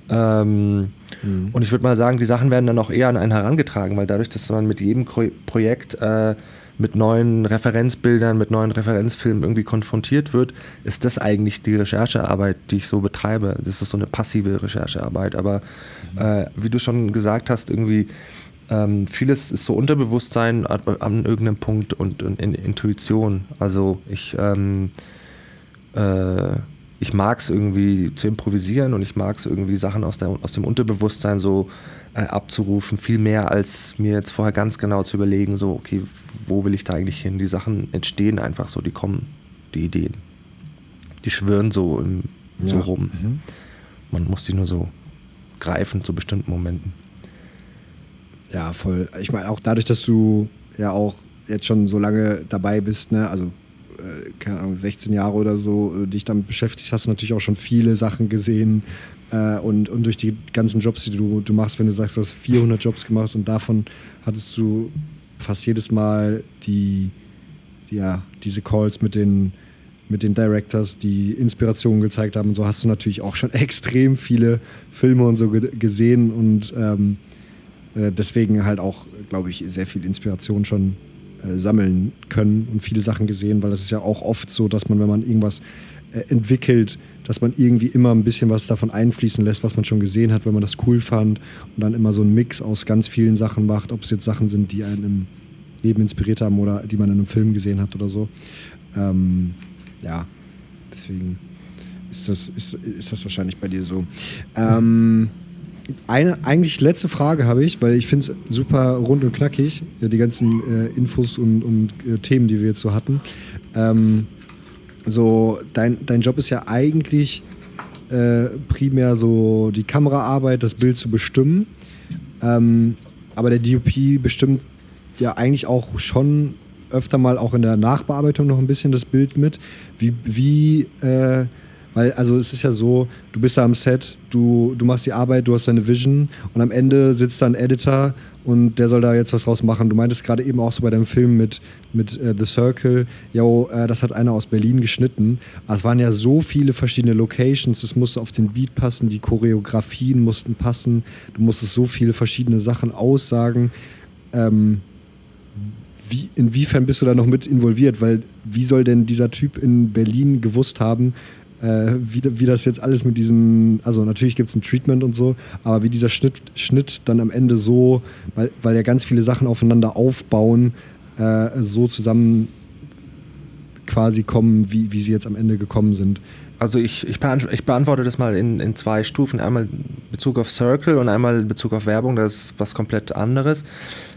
[SPEAKER 2] Ähm, mhm. Und ich würde mal sagen, die Sachen werden dann auch eher an einen herangetragen, weil dadurch, dass man mit jedem Projekt äh, mit neuen Referenzbildern, mit neuen Referenzfilmen irgendwie konfrontiert wird, ist das eigentlich die Recherchearbeit, die ich so betreibe. Das ist so eine passive Recherchearbeit. Aber mhm. äh, wie du schon gesagt hast, irgendwie ähm, vieles ist so Unterbewusstsein an, an irgendeinem Punkt und, und in, Intuition. Also ich, ähm, äh, ich mag es irgendwie zu improvisieren und ich mag es irgendwie Sachen aus, der, aus dem Unterbewusstsein so äh, abzurufen, viel mehr als mir jetzt vorher ganz genau zu überlegen, so, okay, wo will ich da eigentlich hin? Die Sachen entstehen einfach so, die kommen, die Ideen. Die schwören so, im, ja. so rum. Mhm. Man muss die nur so greifen zu bestimmten Momenten.
[SPEAKER 1] Ja, voll. Ich meine, auch dadurch, dass du ja auch jetzt schon so lange dabei bist, ne, also äh, keine Ahnung, 16 Jahre oder so, äh, dich damit beschäftigt, hast du natürlich auch schon viele Sachen gesehen, äh, und, und durch die ganzen Jobs, die du, du machst, wenn du sagst, du hast 400 Jobs gemacht und davon hattest du fast jedes Mal die, ja, diese Calls mit den, mit den Directors, die Inspirationen gezeigt haben und so. Hast du natürlich auch schon extrem viele Filme und so gesehen und ähm, äh, deswegen halt auch, glaube ich, sehr viel Inspiration schon äh, sammeln können und viele Sachen gesehen, weil das ist ja auch oft so, dass man, wenn man irgendwas äh, entwickelt, dass man irgendwie immer ein bisschen was davon einfließen lässt, was man schon gesehen hat, wenn man das cool fand und dann immer so einen Mix aus ganz vielen Sachen macht, ob es jetzt Sachen sind, die einen im Leben inspiriert haben oder die man in einem Film gesehen hat oder so. Ähm, ja, deswegen ist das, ist, ist das wahrscheinlich bei dir so. Ähm, eine eigentlich letzte Frage habe ich, weil ich finde es super rund und knackig, die ganzen äh, Infos und, und äh, Themen, die wir jetzt so hatten. Ähm, so, dein, dein Job ist ja eigentlich äh, primär so die Kameraarbeit, das Bild zu bestimmen. Ähm, aber der DOP bestimmt ja eigentlich auch schon öfter mal auch in der Nachbearbeitung noch ein bisschen das Bild mit. Wie, wie äh, weil, also es ist ja so, du bist da am Set, du, du machst die Arbeit, du hast deine Vision und am Ende sitzt da ein Editor und der soll da jetzt was draus machen. Du meintest gerade eben auch so bei deinem Film mit, mit äh, The Circle, yo, äh, das hat einer aus Berlin geschnitten. Aber es waren ja so viele verschiedene Locations, es musste auf den Beat passen, die Choreografien mussten passen, du musstest so viele verschiedene Sachen aussagen. Ähm, wie, inwiefern bist du da noch mit involviert? Weil wie soll denn dieser Typ in Berlin gewusst haben, äh, wie, wie das jetzt alles mit diesen, also natürlich gibt es ein Treatment und so, aber wie dieser Schnitt, Schnitt dann am Ende so, weil, weil ja ganz viele Sachen aufeinander aufbauen, äh, so zusammen quasi kommen, wie, wie sie jetzt am Ende gekommen sind.
[SPEAKER 2] Also ich, ich, beant ich beantworte das mal in, in zwei Stufen. Einmal in Bezug auf Circle und einmal in Bezug auf Werbung. Das ist was komplett anderes.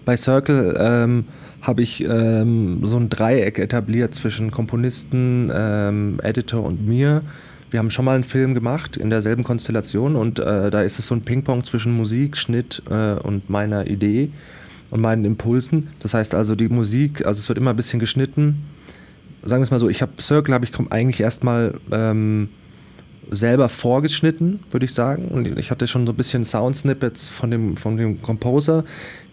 [SPEAKER 2] Bei Circle ähm, habe ich ähm, so ein Dreieck etabliert zwischen Komponisten, ähm, Editor und mir. Wir haben schon mal einen Film gemacht in derselben Konstellation und äh, da ist es so ein Ping-Pong zwischen Musik, Schnitt äh, und meiner Idee und meinen Impulsen. Das heißt also die Musik, also es wird immer ein bisschen geschnitten. Sagen wir es mal so, ich habe Circle habe ich eigentlich erstmal ähm, selber vorgeschnitten, würde ich sagen. Und ich hatte schon so ein bisschen Sound-Snippets von dem, von dem Composer.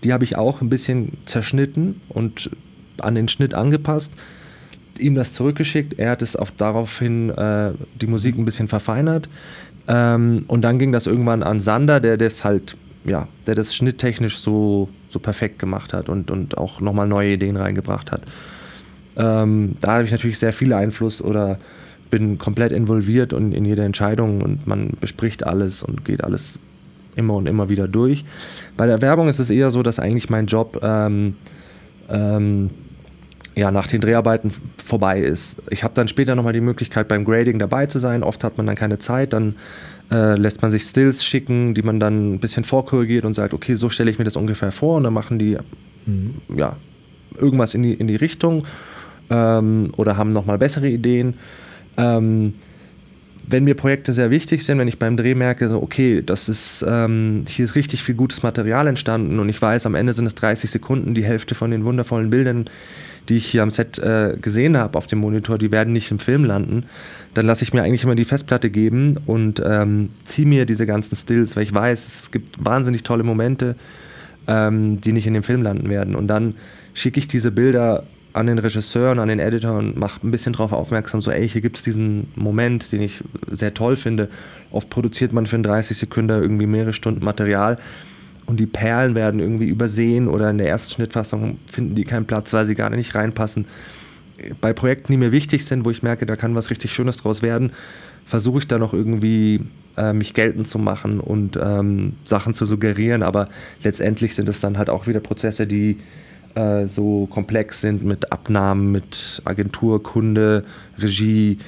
[SPEAKER 2] Die habe ich auch ein bisschen zerschnitten und an den Schnitt angepasst. Ihm das zurückgeschickt. Er hat es auf, daraufhin äh, die Musik ein bisschen verfeinert. Ähm, und dann ging das irgendwann an Sander, der das halt, ja, der das schnitttechnisch so, so perfekt gemacht hat und, und auch nochmal neue Ideen reingebracht hat. Ähm, da habe ich natürlich sehr viel Einfluss oder bin komplett involviert und in jede Entscheidung und man bespricht alles und geht alles immer und immer wieder durch. Bei der Werbung ist es eher so, dass eigentlich mein Job ähm, ähm, ja, nach den Dreharbeiten vorbei ist. Ich habe dann später nochmal die Möglichkeit, beim Grading dabei zu sein. Oft hat man dann keine Zeit, dann äh, lässt man sich Stills schicken, die man dann ein bisschen vorkorrigiert und sagt, okay, so stelle ich mir das ungefähr vor und dann machen die mhm. ja, irgendwas in die, in die Richtung ähm, oder haben nochmal bessere Ideen. Ähm, wenn mir Projekte sehr wichtig sind, wenn ich beim Dreh merke, so, okay, das ist, ähm, hier ist richtig viel gutes Material entstanden und ich weiß, am Ende sind es 30 Sekunden, die Hälfte von den wundervollen Bildern, die ich hier am Set äh, gesehen habe auf dem Monitor, die werden nicht im Film landen, dann lasse ich mir eigentlich immer die Festplatte geben und ähm, ziehe mir diese ganzen Stills, weil ich weiß, es gibt wahnsinnig tolle Momente, ähm, die nicht in dem Film landen werden. Und dann schicke ich diese Bilder an den Regisseur und an den Editor und macht ein bisschen darauf aufmerksam, so ey, hier gibt es diesen Moment, den ich sehr toll finde. Oft produziert man für 30 Sekunden irgendwie mehrere Stunden Material und die Perlen werden irgendwie übersehen oder in der ersten Schnittfassung finden die keinen Platz, weil sie gar nicht reinpassen. Bei Projekten, die mir wichtig sind, wo ich merke, da kann was richtig Schönes draus werden, versuche ich da noch irgendwie äh, mich geltend zu machen und ähm, Sachen zu suggerieren, aber letztendlich sind es dann halt auch wieder Prozesse, die äh, so komplex sind mit Abnahmen, mit Agentur, Kunde, Regie,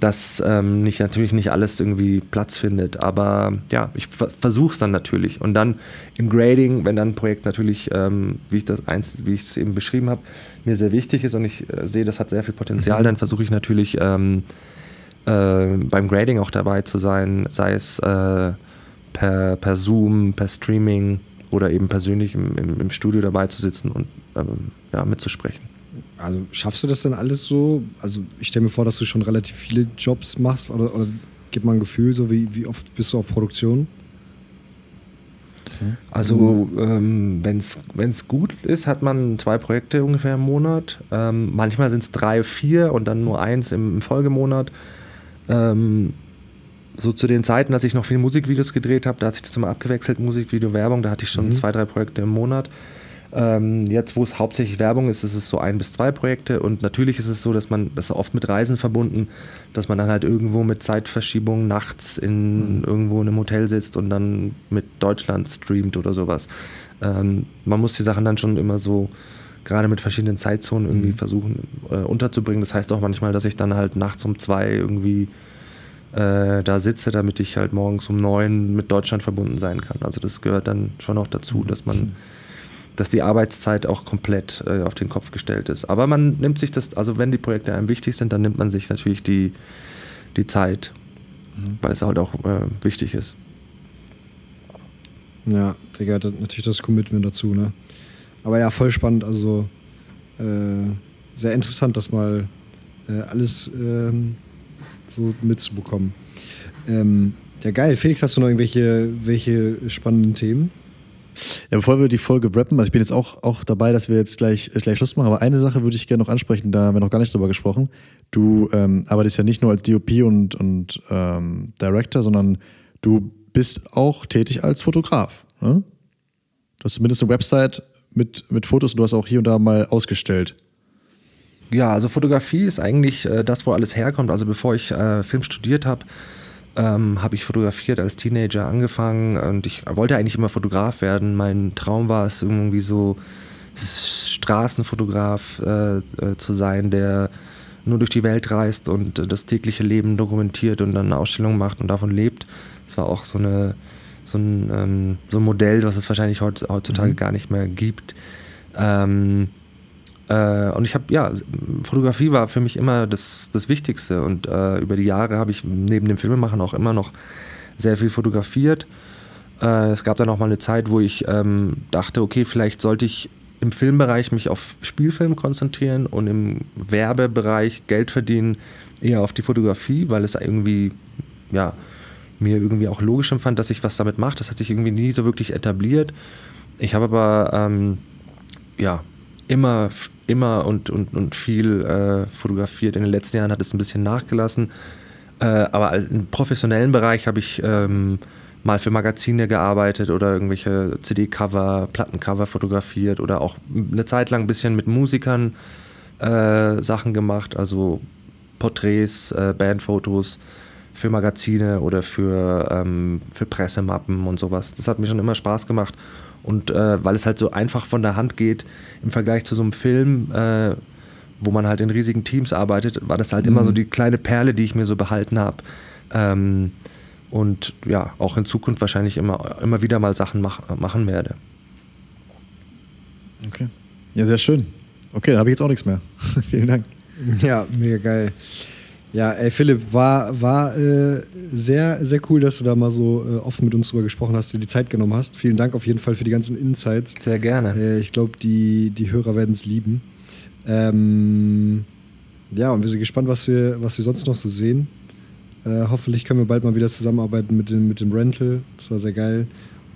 [SPEAKER 2] dass ähm, nicht, natürlich nicht alles irgendwie Platz findet. Aber ja, ich versuche es dann natürlich. Und dann im Grading, wenn dann ein Projekt natürlich, ähm, wie ich das eins, wie ich es eben beschrieben habe, mir sehr wichtig ist und ich äh, sehe, das hat sehr viel Potenzial, mhm. dann versuche ich natürlich ähm, äh, beim Grading auch dabei zu sein, sei es äh, per, per Zoom, per Streaming oder eben persönlich im, im, im Studio dabei zu sitzen und ähm, ja, mitzusprechen.
[SPEAKER 1] Also schaffst du das denn alles so? Also ich stelle mir vor, dass du schon relativ viele Jobs machst oder, oder gib mal ein Gefühl, so wie, wie oft bist du auf Produktion?
[SPEAKER 2] Also ähm, wenn es gut ist, hat man zwei Projekte ungefähr im Monat. Ähm, manchmal sind es drei, vier und dann nur eins im, im Folgemonat. Ähm, so zu den Zeiten, dass ich noch viele Musikvideos gedreht habe, da hat sich das immer abgewechselt, Musikvideo, Werbung, da hatte ich schon mhm. zwei, drei Projekte im Monat. Ähm, jetzt, wo es hauptsächlich Werbung ist, ist es so ein bis zwei Projekte und natürlich ist es so, dass man, das ist oft mit Reisen verbunden, dass man dann halt irgendwo mit Zeitverschiebung nachts in mhm. irgendwo in einem Hotel sitzt und dann mit Deutschland streamt oder sowas. Ähm, man muss die Sachen dann schon immer so gerade mit verschiedenen Zeitzonen irgendwie mhm. versuchen äh, unterzubringen. Das heißt auch manchmal, dass ich dann halt nachts um zwei irgendwie äh, da sitze, damit ich halt morgens um neun mit Deutschland verbunden sein kann. Also das gehört dann schon auch dazu, dass man mhm dass die Arbeitszeit auch komplett äh, auf den Kopf gestellt ist. Aber man nimmt sich das, also wenn die Projekte einem wichtig sind, dann nimmt man sich natürlich die, die Zeit, mhm. weil es halt auch äh, wichtig ist.
[SPEAKER 1] Ja, Digga, das, natürlich das Commitment dazu, ne? Aber ja, voll spannend, also äh, sehr interessant, das mal äh, alles ähm, so mitzubekommen. Ähm, ja, geil. Felix, hast du noch irgendwelche welche spannenden Themen?
[SPEAKER 3] Ja, bevor wir die Folge rappen, also ich bin jetzt auch, auch dabei, dass wir jetzt gleich, äh, gleich Schluss machen, aber eine Sache würde ich gerne noch ansprechen, da haben wir noch gar nicht drüber gesprochen. Du ähm, arbeitest ja nicht nur als DOP und, und ähm, Director, sondern du bist auch tätig als Fotograf. Ne? Du hast zumindest eine Website mit, mit Fotos und du hast auch hier und da mal ausgestellt.
[SPEAKER 2] Ja, also Fotografie ist eigentlich äh, das, wo alles herkommt. Also bevor ich äh, Film studiert habe, ähm, habe ich fotografiert als Teenager angefangen und ich wollte eigentlich immer Fotograf werden. Mein Traum war es irgendwie so Straßenfotograf äh, äh, zu sein, der nur durch die Welt reist und äh, das tägliche Leben dokumentiert und dann eine Ausstellung macht und davon lebt. Das war auch so, eine, so, ein, ähm, so ein Modell, was es wahrscheinlich heutzutage mhm. gar nicht mehr gibt. Ähm, äh, und ich habe, ja, Fotografie war für mich immer das, das Wichtigste. Und äh, über die Jahre habe ich neben dem Filmemachen auch immer noch sehr viel fotografiert. Äh, es gab dann auch mal eine Zeit, wo ich ähm, dachte, okay, vielleicht sollte ich im Filmbereich mich auf Spielfilm konzentrieren und im Werbebereich Geld verdienen eher auf die Fotografie, weil es irgendwie, ja, mir irgendwie auch logisch empfand, dass ich was damit mache. Das hat sich irgendwie nie so wirklich etabliert. Ich habe aber, ähm, ja, immer, immer und, und, und viel äh, fotografiert. In den letzten Jahren hat es ein bisschen nachgelassen. Äh, aber im professionellen Bereich habe ich ähm, mal für Magazine gearbeitet oder irgendwelche CD-Cover, Plattencover fotografiert oder auch eine Zeit lang ein bisschen mit Musikern äh, Sachen gemacht, also Porträts, äh, Bandfotos für Magazine oder für, ähm, für Pressemappen und sowas. Das hat mir schon immer Spaß gemacht und äh, weil es halt so einfach von der Hand geht im Vergleich zu so einem Film, äh, wo man halt in riesigen Teams arbeitet, war das halt mhm. immer so mhm. die kleine Perle, die ich mir so behalten habe. Ähm, und ja, auch in Zukunft wahrscheinlich immer, immer wieder mal Sachen mach, machen werde.
[SPEAKER 3] Okay. Ja, sehr schön. Okay, dann habe ich jetzt auch nichts mehr. Vielen Dank.
[SPEAKER 1] Ja, mega geil. Ja, ey Philipp, war, war äh, sehr, sehr cool, dass du da mal so äh, offen mit uns drüber gesprochen hast, dir die Zeit genommen hast. Vielen Dank auf jeden Fall für die ganzen Insights.
[SPEAKER 2] Sehr gerne.
[SPEAKER 1] Äh, ich glaube, die, die Hörer werden es lieben. Ähm, ja, und wir sind gespannt, was wir, was wir sonst noch so sehen. Äh, hoffentlich können wir bald mal wieder zusammenarbeiten mit dem, mit dem Rental. Das war sehr geil.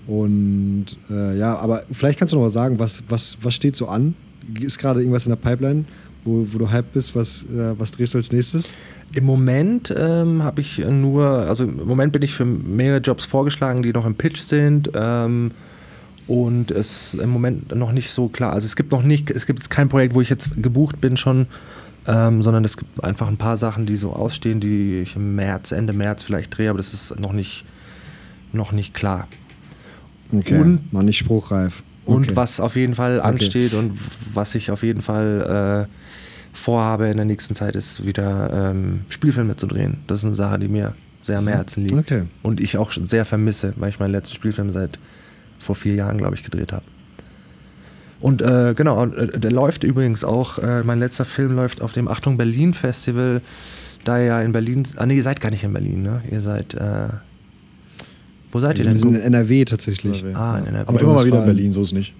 [SPEAKER 1] Und äh, ja, aber vielleicht kannst du noch mal sagen, was, was, was steht so an? Ist gerade irgendwas in der Pipeline? Wo, wo du hype bist, was, äh, was drehst du als nächstes?
[SPEAKER 2] Im Moment ähm, habe ich nur, also im Moment bin ich für mehrere Jobs vorgeschlagen, die noch im Pitch sind. Ähm, und es ist im Moment noch nicht so klar. Also es gibt noch nicht, es gibt kein Projekt, wo ich jetzt gebucht bin schon, ähm, sondern es gibt einfach ein paar Sachen, die so ausstehen, die ich im März, Ende März vielleicht drehe, aber das ist noch nicht, noch nicht klar.
[SPEAKER 1] Okay, und, noch nicht spruchreif.
[SPEAKER 2] Okay. Und was auf jeden Fall ansteht okay. und was ich auf jeden Fall äh, vorhabe in der nächsten Zeit, ist wieder ähm, Spielfilme zu drehen. Das ist eine Sache, die mir sehr am mhm. Herzen liegt. Okay. Und ich auch sehr vermisse, weil ich meinen letzten Spielfilm seit vor vier Jahren, glaube ich, gedreht habe. Und äh, genau, äh, der läuft übrigens auch, äh, mein letzter Film läuft auf dem Achtung Berlin Festival, da ihr ja in Berlin, ah nee, ihr seid gar nicht in Berlin, ne? Ihr seid, äh, wo seid ihr denn?
[SPEAKER 1] Wir sind in NRW tatsächlich.
[SPEAKER 2] NRW. Ah, in NRW.
[SPEAKER 3] Aber immer mal wieder in Berlin, so ist nicht.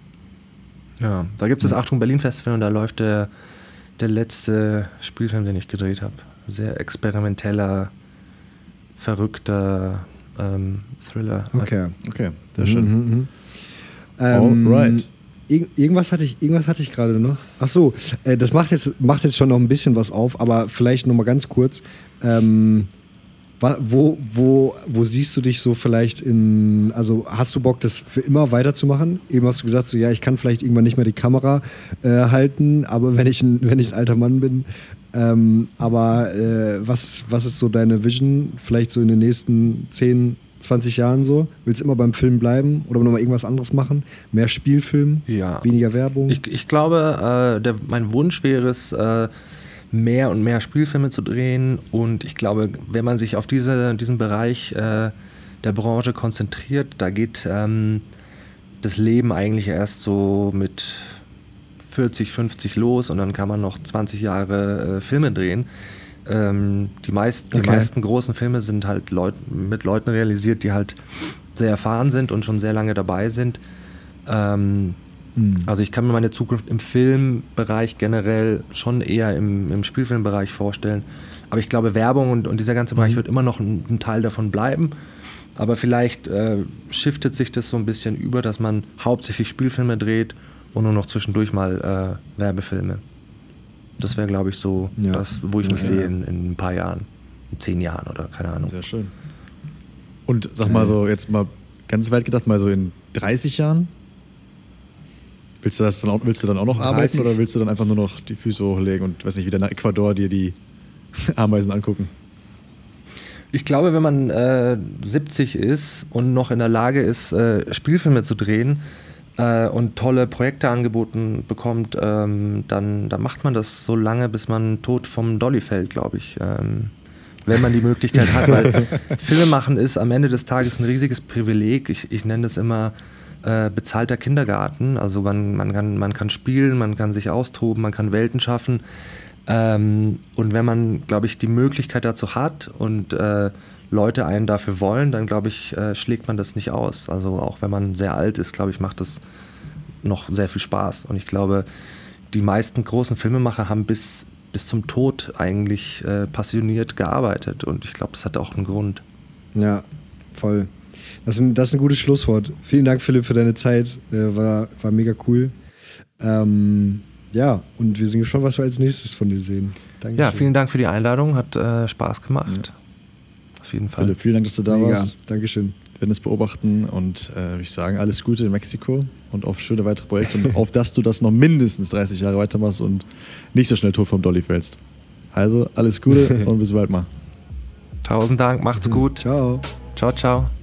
[SPEAKER 2] Ja, da gibt es das Achtung Berlin Festival und da läuft der der letzte Spielfilm, den ich gedreht habe. Sehr experimenteller, verrückter ähm, Thriller.
[SPEAKER 1] Okay,
[SPEAKER 3] okay, sehr schön. Mhm,
[SPEAKER 1] mhm. Ähm, Alright. irgendwas hatte ich, irgendwas hatte ich gerade noch. Ach so, äh, das macht jetzt, macht jetzt schon noch ein bisschen was auf, aber vielleicht noch mal ganz kurz. Ähm, Wo, wo, wo siehst du dich so vielleicht in, also hast du Bock, das für immer weiterzumachen? Eben hast du gesagt, so ja, ich kann vielleicht irgendwann nicht mehr die Kamera äh, halten, aber wenn ich ein, wenn ich ein alter Mann bin, ähm, aber äh, was, was ist so deine Vision, vielleicht so in den nächsten 10, 20 Jahren so? Willst du immer beim Film bleiben oder nochmal irgendwas anderes machen? Mehr Spielfilm?
[SPEAKER 2] Ja.
[SPEAKER 1] Weniger Werbung?
[SPEAKER 2] Ich, ich glaube, äh, der, mein Wunsch wäre es, äh, mehr und mehr Spielfilme zu drehen. Und ich glaube, wenn man sich auf diese, diesen Bereich äh, der Branche konzentriert, da geht ähm, das Leben eigentlich erst so mit 40, 50 los und dann kann man noch 20 Jahre äh, Filme drehen. Ähm, die, meist, okay. die meisten großen Filme sind halt Leut mit Leuten realisiert, die halt sehr erfahren sind und schon sehr lange dabei sind. Ähm. Also ich kann mir meine Zukunft im Filmbereich generell schon eher im, im Spielfilmbereich vorstellen. Aber ich glaube, Werbung und, und dieser ganze Bereich mhm. wird immer noch ein, ein, Teil davon bleiben. Aber vielleicht äh, shiftet sich das so ein bisschen über, dass man hauptsächlich Spielfilme dreht und nur noch zwischendurch mal äh, Werbefilme. Das wäre, glaube ich, so ja. das, wo ich mich ja, sehe in, in, ein paar Jahren, in zehn Jahren oder keine Ahnung.
[SPEAKER 3] Sehr schön. Und sag mal so, jetzt mal ganz weit gedacht, mal so in 30 Jahren, Willst du, das dann auch, willst du dann auch noch arbeiten oder willst du dann einfach nur noch die Füße hochlegen und weiß nicht, wieder nach Ecuador dir die Ameisen angucken?
[SPEAKER 2] Ich glaube, wenn man äh, 70 ist und noch in der Lage ist, äh, Spielfilme zu drehen äh, und tolle Projekte angeboten bekommt, ähm, dann, dann macht man das so lange, bis man tot vom Dolly fällt, glaube ich. Ähm, wenn man die Möglichkeit hat, weil Filme machen ist am Ende des Tages ein riesiges Privileg. Ich, ich nenne das immer äh, bezahlter Kindergarten. Also man, man, kann, man kann spielen, man kann sich austoben, man kann Welten schaffen. Ähm, und wenn man, glaube ich, die Möglichkeit dazu hat und äh, Leute einen dafür wollen, dann glaube ich, äh, schlägt man das nicht aus. Also auch wenn man sehr alt ist, glaube ich, macht das noch sehr viel Spaß. Und ich glaube, die meisten großen Filmemacher haben bis, bis zum Tod eigentlich äh, passioniert gearbeitet. Und ich glaube, das hat auch einen Grund.
[SPEAKER 1] Ja, voll. Das ist, ein, das ist ein gutes Schlusswort. Vielen Dank, Philipp, für deine Zeit. Äh, war, war mega cool. Ähm, ja, und wir sind gespannt, was wir als nächstes von dir sehen.
[SPEAKER 2] Dankeschön. Ja, vielen Dank für die Einladung. Hat äh, Spaß gemacht. Ja.
[SPEAKER 3] Auf jeden Fall. Philipp, vielen Dank, dass du da mega. warst.
[SPEAKER 1] Dankeschön.
[SPEAKER 3] Wir werden es beobachten und äh, ich sagen, alles Gute in Mexiko und auf schöne weitere Projekte und auf dass du das noch mindestens 30 Jahre weitermachst und nicht so schnell tot vom Dolly fällst. Also alles Gute und bis bald mal.
[SPEAKER 2] Tausend Dank, macht's gut.
[SPEAKER 1] Ciao.
[SPEAKER 2] Ciao, ciao.